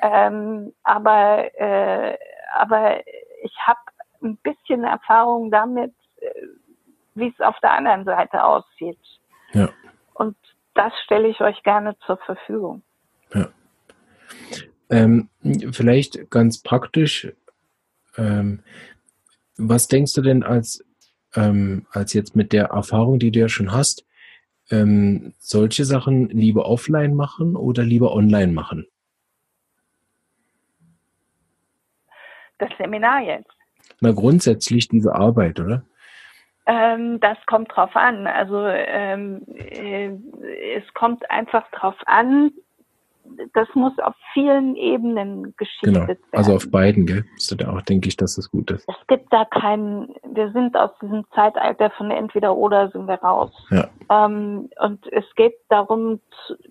ähm, aber, äh, aber ich habe ein bisschen Erfahrung damit, äh, wie es auf der anderen Seite aussieht. Ja. Und das stelle ich euch gerne zur Verfügung. Ja. Ähm, vielleicht ganz praktisch, ähm, was denkst du denn als, ähm, als jetzt mit der Erfahrung, die du ja schon hast, ähm, solche Sachen lieber offline machen oder lieber online machen? Das Seminar jetzt. Na, grundsätzlich diese Arbeit, oder? Ähm, das kommt drauf an. Also ähm, äh, es kommt einfach drauf an, das muss auf vielen Ebenen geschichtet genau. Also auf beiden, gell? Ist da auch, denke ich, dass das gut ist. Es gibt da keinen, wir sind aus diesem Zeitalter von entweder oder sind wir raus. Ja. Ähm, und es geht darum,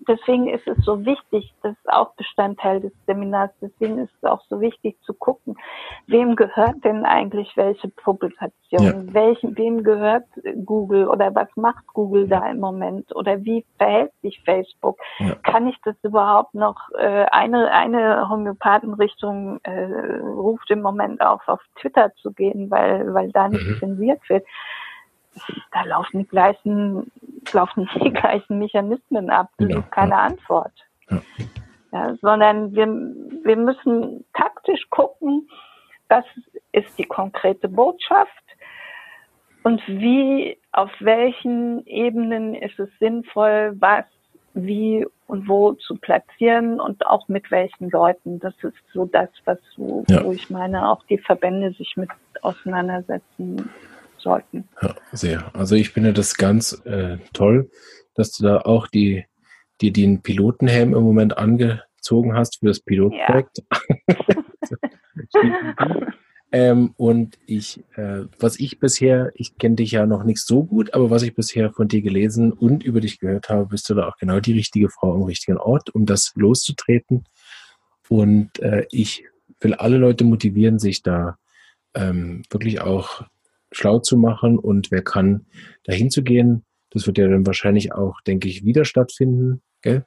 deswegen ist es so wichtig, das ist auch Bestandteil des Seminars, deswegen ist es auch so wichtig zu gucken, wem gehört denn eigentlich welche Publikation, ja. welchen, wem gehört Google oder was macht Google da im Moment oder wie verhält sich Facebook? Ja. Kann ich das überhaupt noch äh, eine, eine Homöopathenrichtung äh, ruft im Moment auf, auf Twitter zu gehen, weil, weil da nicht mhm. zensiert wird. Da laufen die gleichen, laufen die [LAUGHS] gleichen Mechanismen ab. Das ja, ist keine ja. Antwort. Ja. ja. sondern wir, wir müssen taktisch gucken, was ist die konkrete Botschaft und wie, auf welchen Ebenen ist es sinnvoll, was wie und wo zu platzieren und auch mit welchen Leuten. Das ist so das, was so, ja. wo ich meine, auch die Verbände sich mit auseinandersetzen sollten. Ja, sehr. Also ich finde das ganz äh, toll, dass du da auch die, die den Pilotenhelm im Moment angezogen hast für das Pilotprojekt. Ja. [LAUGHS] [LAUGHS] [LAUGHS] Ähm, und ich, äh, was ich bisher, ich kenne dich ja noch nicht so gut, aber was ich bisher von dir gelesen und über dich gehört habe, bist du da auch genau die richtige Frau am richtigen Ort, um das loszutreten. Und äh, ich will alle Leute motivieren, sich da ähm, wirklich auch schlau zu machen und wer kann, dahin zu gehen. Das wird ja dann wahrscheinlich auch, denke ich, wieder stattfinden, gell?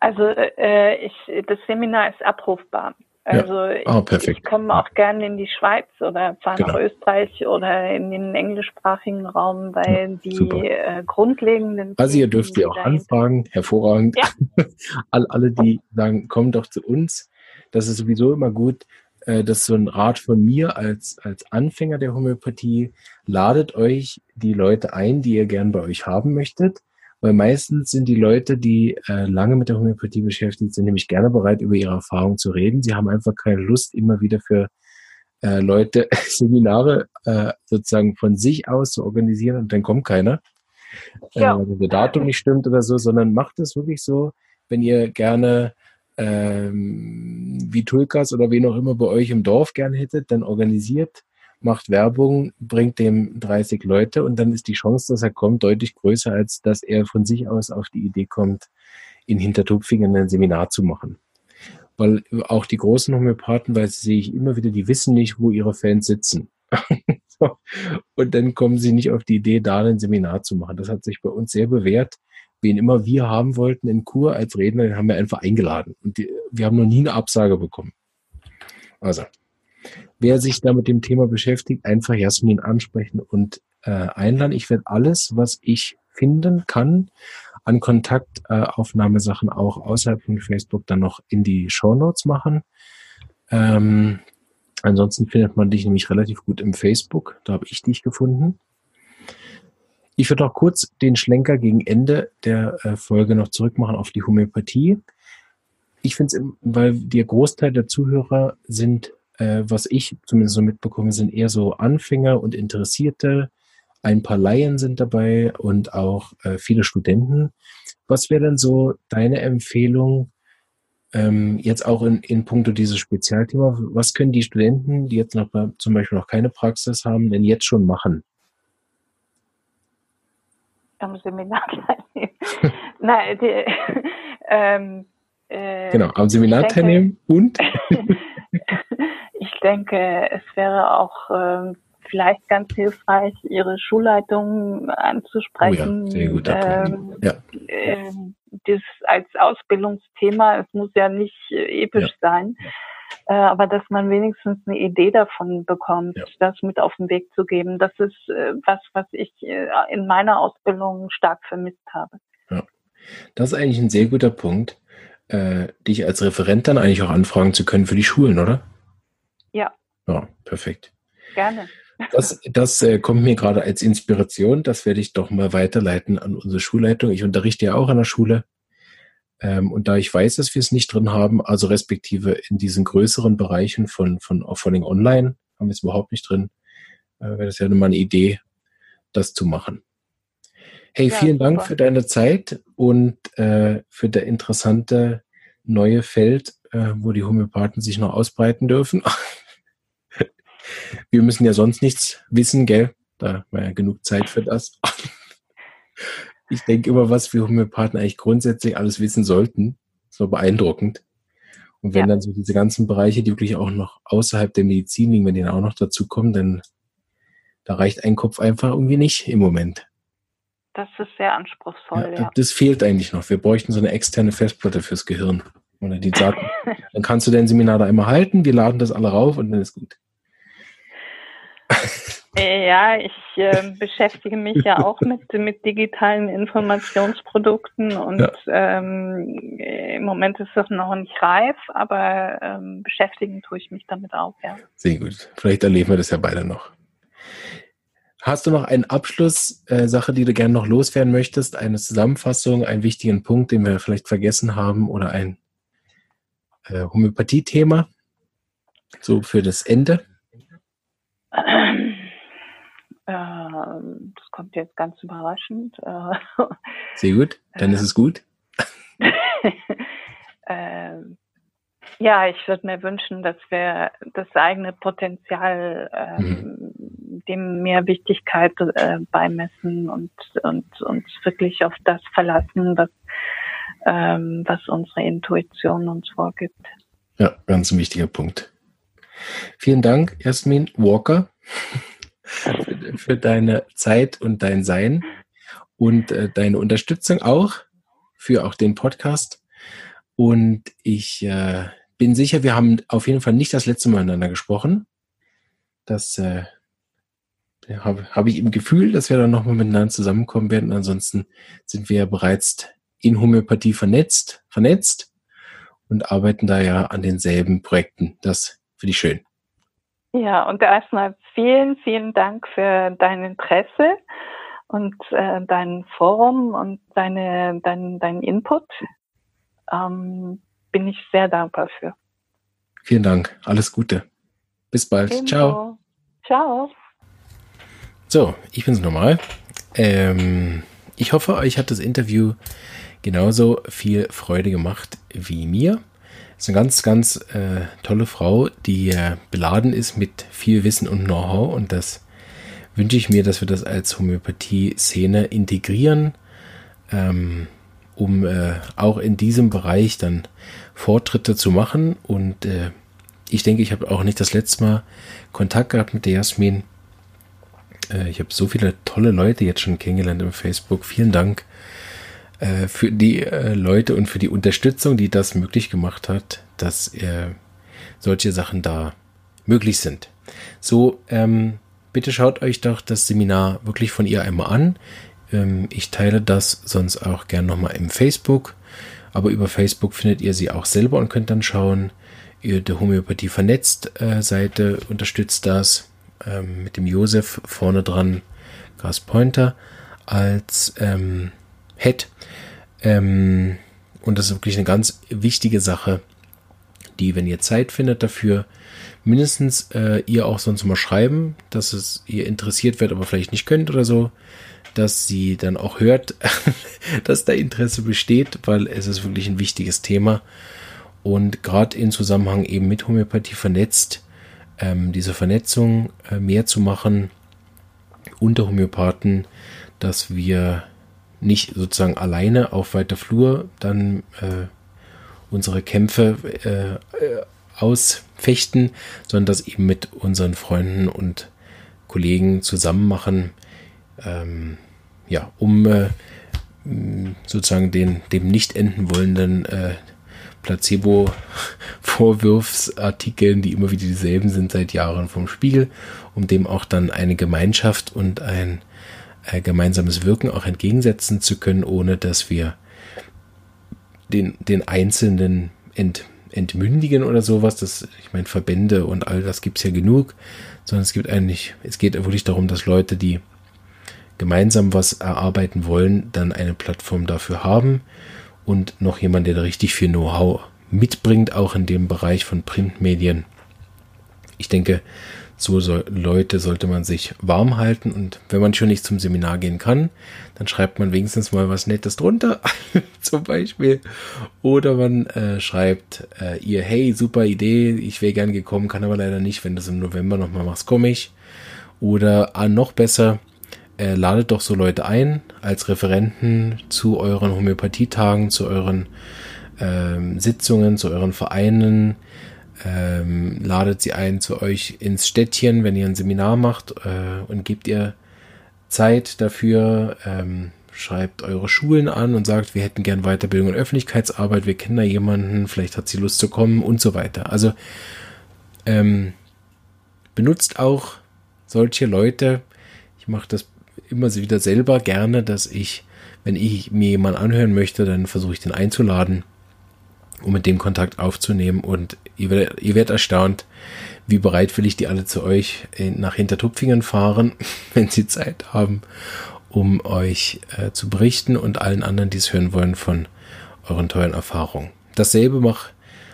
Also äh, ich, das Seminar ist abrufbar. Also ja. oh, ich, ich komme auch gerne in die Schweiz oder fahre genau. nach Österreich oder in den englischsprachigen Raum, weil ja, die äh, grundlegenden. Also ihr dürft sie auch anfragen, hervorragend. Ja. [LAUGHS] alle, alle, die sagen, kommt doch zu uns. Das ist sowieso immer gut. Äh, das ist so ein Rat von mir als, als Anfänger der Homöopathie. Ladet euch die Leute ein, die ihr gern bei euch haben möchtet weil meistens sind die Leute, die äh, lange mit der Homöopathie beschäftigt sind, nämlich gerne bereit, über ihre Erfahrungen zu reden. Sie haben einfach keine Lust, immer wieder für äh, Leute [LAUGHS] Seminare äh, sozusagen von sich aus zu organisieren und dann kommt keiner. Äh, ja. Äh, also der Datum nicht stimmt oder so, sondern macht es wirklich so, wenn ihr gerne ähm, wie Tulkas oder wen auch immer bei euch im Dorf gerne hättet, dann organisiert macht Werbung, bringt dem 30 Leute und dann ist die Chance, dass er kommt, deutlich größer, als dass er von sich aus auf die Idee kommt, in Hintertupfingen ein Seminar zu machen. Weil auch die großen Homöopathen, weil sehe ich immer wieder, die wissen nicht, wo ihre Fans sitzen. [LAUGHS] und dann kommen sie nicht auf die Idee, da ein Seminar zu machen. Das hat sich bei uns sehr bewährt. Wen immer wir haben wollten in Kur als Redner, den haben wir einfach eingeladen. Und die, wir haben noch nie eine Absage bekommen. Also, wer sich da mit dem Thema beschäftigt, einfach Jasmin ansprechen und äh, einladen. Ich werde alles, was ich finden kann, an Kontaktaufnahmesachen äh, auch außerhalb von Facebook dann noch in die Show Notes machen. Ähm, ansonsten findet man dich nämlich relativ gut im Facebook. Da habe ich dich gefunden. Ich würde auch kurz den Schlenker gegen Ende der äh, Folge noch zurückmachen auf die Homöopathie. Ich finde es, weil der Großteil der Zuhörer sind äh, was ich zumindest so mitbekomme, sind eher so Anfänger und Interessierte. Ein paar Laien sind dabei und auch äh, viele Studenten. Was wäre denn so deine Empfehlung, ähm, jetzt auch in, in puncto dieses Spezialthema? Was können die Studenten, die jetzt noch zum Beispiel noch keine Praxis haben, denn jetzt schon machen? Am Seminar teilnehmen. [LAUGHS] Nein, die, [LAUGHS] ähm, äh, genau, am Seminar denke, teilnehmen und [LAUGHS] [LAUGHS] ich denke, es wäre auch äh, vielleicht ganz hilfreich, Ihre Schulleitung anzusprechen. Oh ja, sehr gut. Ähm, ja. äh, das als Ausbildungsthema, es muss ja nicht äh, episch ja. sein, äh, aber dass man wenigstens eine Idee davon bekommt, das mit auf den Weg zu geben. Das ist äh, was, was ich äh, in meiner Ausbildung stark vermisst habe. Ja. Das ist eigentlich ein sehr guter Punkt, äh, dich als Referent dann eigentlich auch anfragen zu können für die Schulen, oder? Ja. Ja, perfekt. Gerne. Das, das äh, kommt mir gerade als Inspiration. Das werde ich doch mal weiterleiten an unsere Schulleitung. Ich unterrichte ja auch an der Schule. Ähm, und da ich weiß, dass wir es nicht drin haben, also respektive in diesen größeren Bereichen von, von Offering Online, haben wir es überhaupt nicht drin, äh, wäre das ja mal eine Idee, das zu machen. Hey, ja, vielen Dank für deine Zeit und äh, für das interessante neue Feld, äh, wo die Homöopathen sich noch ausbreiten dürfen. [LAUGHS] Wir müssen ja sonst nichts wissen, gell? Da war ja genug Zeit für das. [LAUGHS] Ich denke immer, was wir Homöopathen eigentlich grundsätzlich alles wissen sollten. So beeindruckend. Und wenn ja. dann so diese ganzen Bereiche, die wirklich auch noch außerhalb der Medizin liegen, wenn die dann auch noch dazu kommen, dann da reicht ein Kopf einfach irgendwie nicht im Moment. Das ist sehr anspruchsvoll, ja. ja. Das fehlt eigentlich noch. Wir bräuchten so eine externe Festplatte fürs Gehirn. Oder die sagt, [LAUGHS] dann kannst du dein Seminar da immer halten, wir laden das alle rauf und dann ist gut. Äh, ja, ich äh, [LAUGHS] beschäftige mich ja auch mit, mit digitalen Informationsprodukten und ja. ähm, im Moment ist das noch nicht reif, aber ähm, beschäftigen tue ich mich damit auch, ja. Sehr gut. Vielleicht erleben wir das ja beide noch. Hast du noch einen Abschlusssache, äh, die du gerne noch loswerden möchtest? Eine Zusammenfassung, einen wichtigen Punkt, den wir vielleicht vergessen haben oder ein äh, Homöopathie-Thema? So für das Ende? Ähm, das kommt jetzt ganz überraschend. Äh, Sehr gut, dann ist es gut. [LAUGHS] ähm, ja, ich würde mir wünschen, dass wir das eigene Potenzial ähm, mhm. Dem mehr Wichtigkeit äh, beimessen und, und uns wirklich auf das verlassen, was, ähm, was unsere Intuition uns vorgibt. Ja, ganz ein wichtiger Punkt. Vielen Dank, Jasmin Walker, [LAUGHS] für, deine Zeit und dein Sein und äh, deine Unterstützung auch für auch den Podcast. Und ich äh, bin sicher, wir haben auf jeden Fall nicht das letzte Mal miteinander gesprochen. Das äh, habe hab ich im Gefühl, dass wir dann nochmal miteinander zusammenkommen werden. Ansonsten sind wir ja bereits in Homöopathie vernetzt, vernetzt und arbeiten da ja an denselben Projekten. Das finde ich schön. Ja, und erstmal vielen, vielen Dank für dein Interesse und äh, dein Forum und deine, dein, dein Input. Ähm, bin ich sehr dankbar für. Vielen Dank. Alles Gute. Bis bald. Ebenso. Ciao. Ciao. So, ich bin's nochmal. Ähm, ich hoffe, euch hat das Interview genauso viel Freude gemacht wie mir. Es ist eine ganz, ganz äh, tolle Frau, die äh, beladen ist mit viel Wissen und Know-how und das wünsche ich mir, dass wir das als Homöopathie-Szene integrieren. Ähm, um äh, auch in diesem Bereich dann Fortschritte zu machen. Und äh, ich denke, ich habe auch nicht das letzte Mal Kontakt gehabt mit der Jasmin. Äh, ich habe so viele tolle Leute jetzt schon kennengelernt im Facebook. Vielen Dank äh, für die äh, Leute und für die Unterstützung, die das möglich gemacht hat, dass äh, solche Sachen da möglich sind. So, ähm, bitte schaut euch doch das Seminar wirklich von ihr einmal an. Ähm, ich teile das sonst auch gern nochmal im Facebook. Aber über Facebook findet ihr sie auch selber und könnt dann schauen. Ihr der Homöopathie vernetzt äh, Seite unterstützt das ähm, mit dem Josef vorne dran, Gas Pointer als ähm, Head. Ähm, und das ist wirklich eine ganz wichtige Sache, die, wenn ihr Zeit findet dafür, mindestens äh, ihr auch sonst mal schreiben, dass es ihr interessiert wird, aber vielleicht nicht könnt oder so dass sie dann auch hört, [LAUGHS] dass da Interesse besteht, weil es ist wirklich ein wichtiges Thema und gerade in Zusammenhang eben mit Homöopathie vernetzt, ähm, diese Vernetzung äh, mehr zu machen unter Homöopathen, dass wir nicht sozusagen alleine auf weiter Flur dann äh, unsere Kämpfe äh, äh ausfechten, sondern das eben mit unseren Freunden und Kollegen zusammen machen, ähm, ja, um äh, sozusagen den, dem nicht enden wollenden äh, Placebo-Vorwurfsartikeln, die immer wieder dieselben sind seit Jahren vom Spiegel, um dem auch dann eine Gemeinschaft und ein äh, gemeinsames Wirken auch entgegensetzen zu können, ohne dass wir den, den Einzelnen ent, entmündigen oder sowas. Das, ich meine, Verbände und all das gibt's ja genug, sondern es gibt eigentlich, es geht wirklich darum, dass Leute, die gemeinsam was erarbeiten wollen, dann eine Plattform dafür haben und noch jemand, der da richtig viel Know-how mitbringt, auch in dem Bereich von Printmedien. Ich denke, so soll, Leute sollte man sich warm halten und wenn man schon nicht zum Seminar gehen kann, dann schreibt man wenigstens mal was Nettes drunter, [LAUGHS] zum Beispiel. Oder man äh, schreibt äh, ihr, hey, super Idee, ich wäre gern gekommen, kann aber leider nicht, wenn du es im November nochmal machst, komme ich. Oder ah, noch besser, äh, ladet doch so Leute ein als Referenten zu euren Homöopathietagen, zu euren ähm, Sitzungen, zu euren Vereinen. Ähm, ladet sie ein zu euch ins Städtchen, wenn ihr ein Seminar macht äh, und gebt ihr Zeit dafür. Ähm, schreibt eure Schulen an und sagt, wir hätten gern Weiterbildung und Öffentlichkeitsarbeit, wir kennen da jemanden, vielleicht hat sie Lust zu kommen und so weiter. Also ähm, benutzt auch solche Leute. Ich mache das immer wieder selber gerne, dass ich, wenn ich mir jemanden anhören möchte, dann versuche ich den einzuladen, um mit dem Kontakt aufzunehmen. Und ihr werdet, ihr werdet erstaunt, wie bereitwillig die alle zu euch nach Hintertupfingen fahren, [LAUGHS] wenn sie Zeit haben, um euch äh, zu berichten und allen anderen, die es hören wollen, von euren tollen Erfahrungen. Dasselbe mach,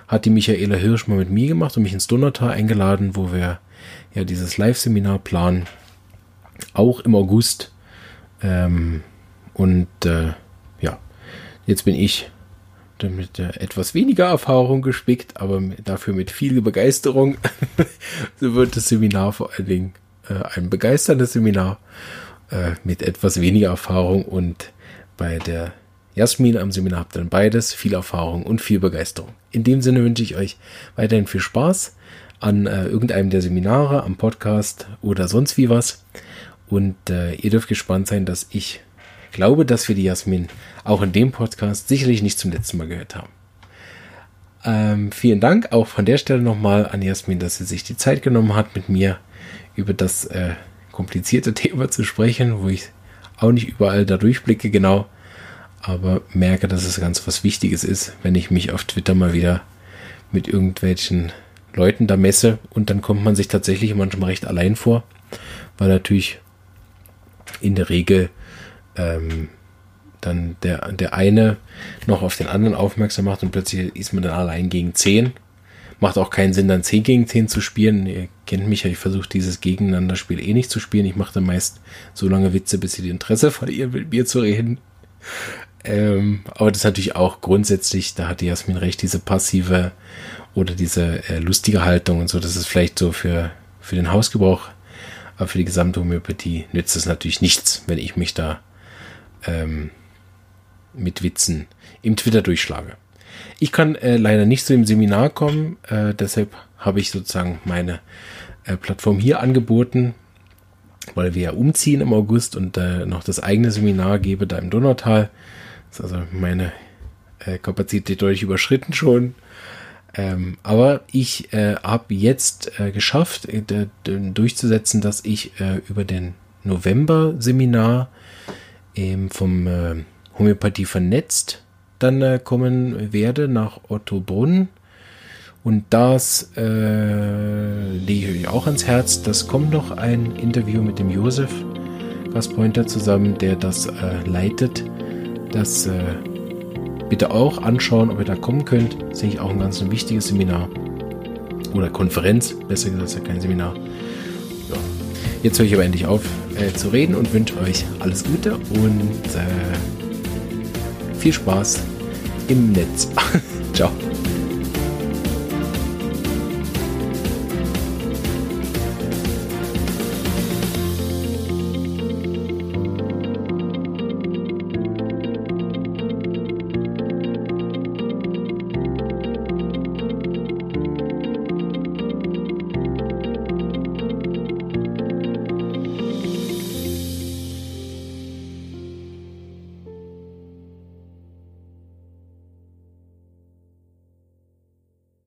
hat die Michaela Hirsch mal mit mir gemacht und mich ins Donnertal eingeladen, wo wir ja dieses Live-Seminar planen auch im August. Ähm, und äh, ja, jetzt bin ich mit äh, etwas weniger Erfahrung gespickt, aber dafür mit viel Begeisterung. [LAUGHS] so wird das Seminar vor allen Dingen äh, ein begeisterndes Seminar äh, mit etwas weniger Erfahrung und bei der Jasmin am Seminar habt ihr dann beides, viel Erfahrung und viel Begeisterung. In dem Sinne wünsche ich euch weiterhin viel Spaß an äh, irgendeinem der Seminare, am Podcast oder sonst wie was. Und äh, ihr dürft gespannt sein, dass ich glaube, dass wir die Jasmin auch in dem Podcast sicherlich nicht zum letzten Mal gehört haben. Ähm, vielen Dank auch von der Stelle nochmal an Jasmin, dass sie sich die Zeit genommen hat, mit mir über das äh, komplizierte [LAUGHS] Thema zu sprechen, wo ich auch nicht überall da durchblicke genau, aber merke, dass es ganz was Wichtiges ist, wenn ich mich auf Twitter mal wieder mit irgendwelchen Leuten da messe und dann kommt man sich tatsächlich manchmal recht allein vor, weil natürlich in der Regel ähm, dann der, der eine noch auf den anderen aufmerksam macht und plötzlich ist man dann allein gegen 10. Macht auch keinen Sinn, dann 10 gegen 10 zu spielen. Ihr kennt mich ja, ich versuche dieses Gegeneinander-Spiel eh nicht zu spielen. Ich mache dann meist so lange Witze, bis sie die Interesse verlieren, mit mir zu reden. Ähm, aber das ist natürlich auch grundsätzlich, da hat Jasmin recht, diese passive oder diese äh, lustige Haltung und so, das ist vielleicht so für, für den Hausgebrauch aber für die gesamte Homöopathie nützt es natürlich nichts, wenn ich mich da ähm, mit Witzen im Twitter durchschlage. Ich kann äh, leider nicht zu dem Seminar kommen, äh, deshalb habe ich sozusagen meine äh, Plattform hier angeboten, weil wir ja umziehen im August und äh, noch das eigene Seminar gebe da im Donautal. Das ist also meine äh, Kapazität deutlich überschritten schon. Ähm, aber ich äh, habe jetzt äh, geschafft, äh, durchzusetzen, dass ich äh, über den November-Seminar ähm, vom äh, Homöopathie vernetzt dann äh, kommen werde nach Ottobrunn. Und das lege ich euch auch ans Herz. Das kommt noch ein Interview mit dem Josef Gaspointer zusammen, der das leitet. Das bitte auch anschauen, ob ihr da kommen könnt. Das ist auch ein ganz wichtiges Seminar. Oder Konferenz, besser gesagt, kein Seminar. Ja. Jetzt höre ich aber endlich auf äh, zu reden und wünsche euch alles Gute und äh, viel Spaß im Netz. [LAUGHS] Ciao.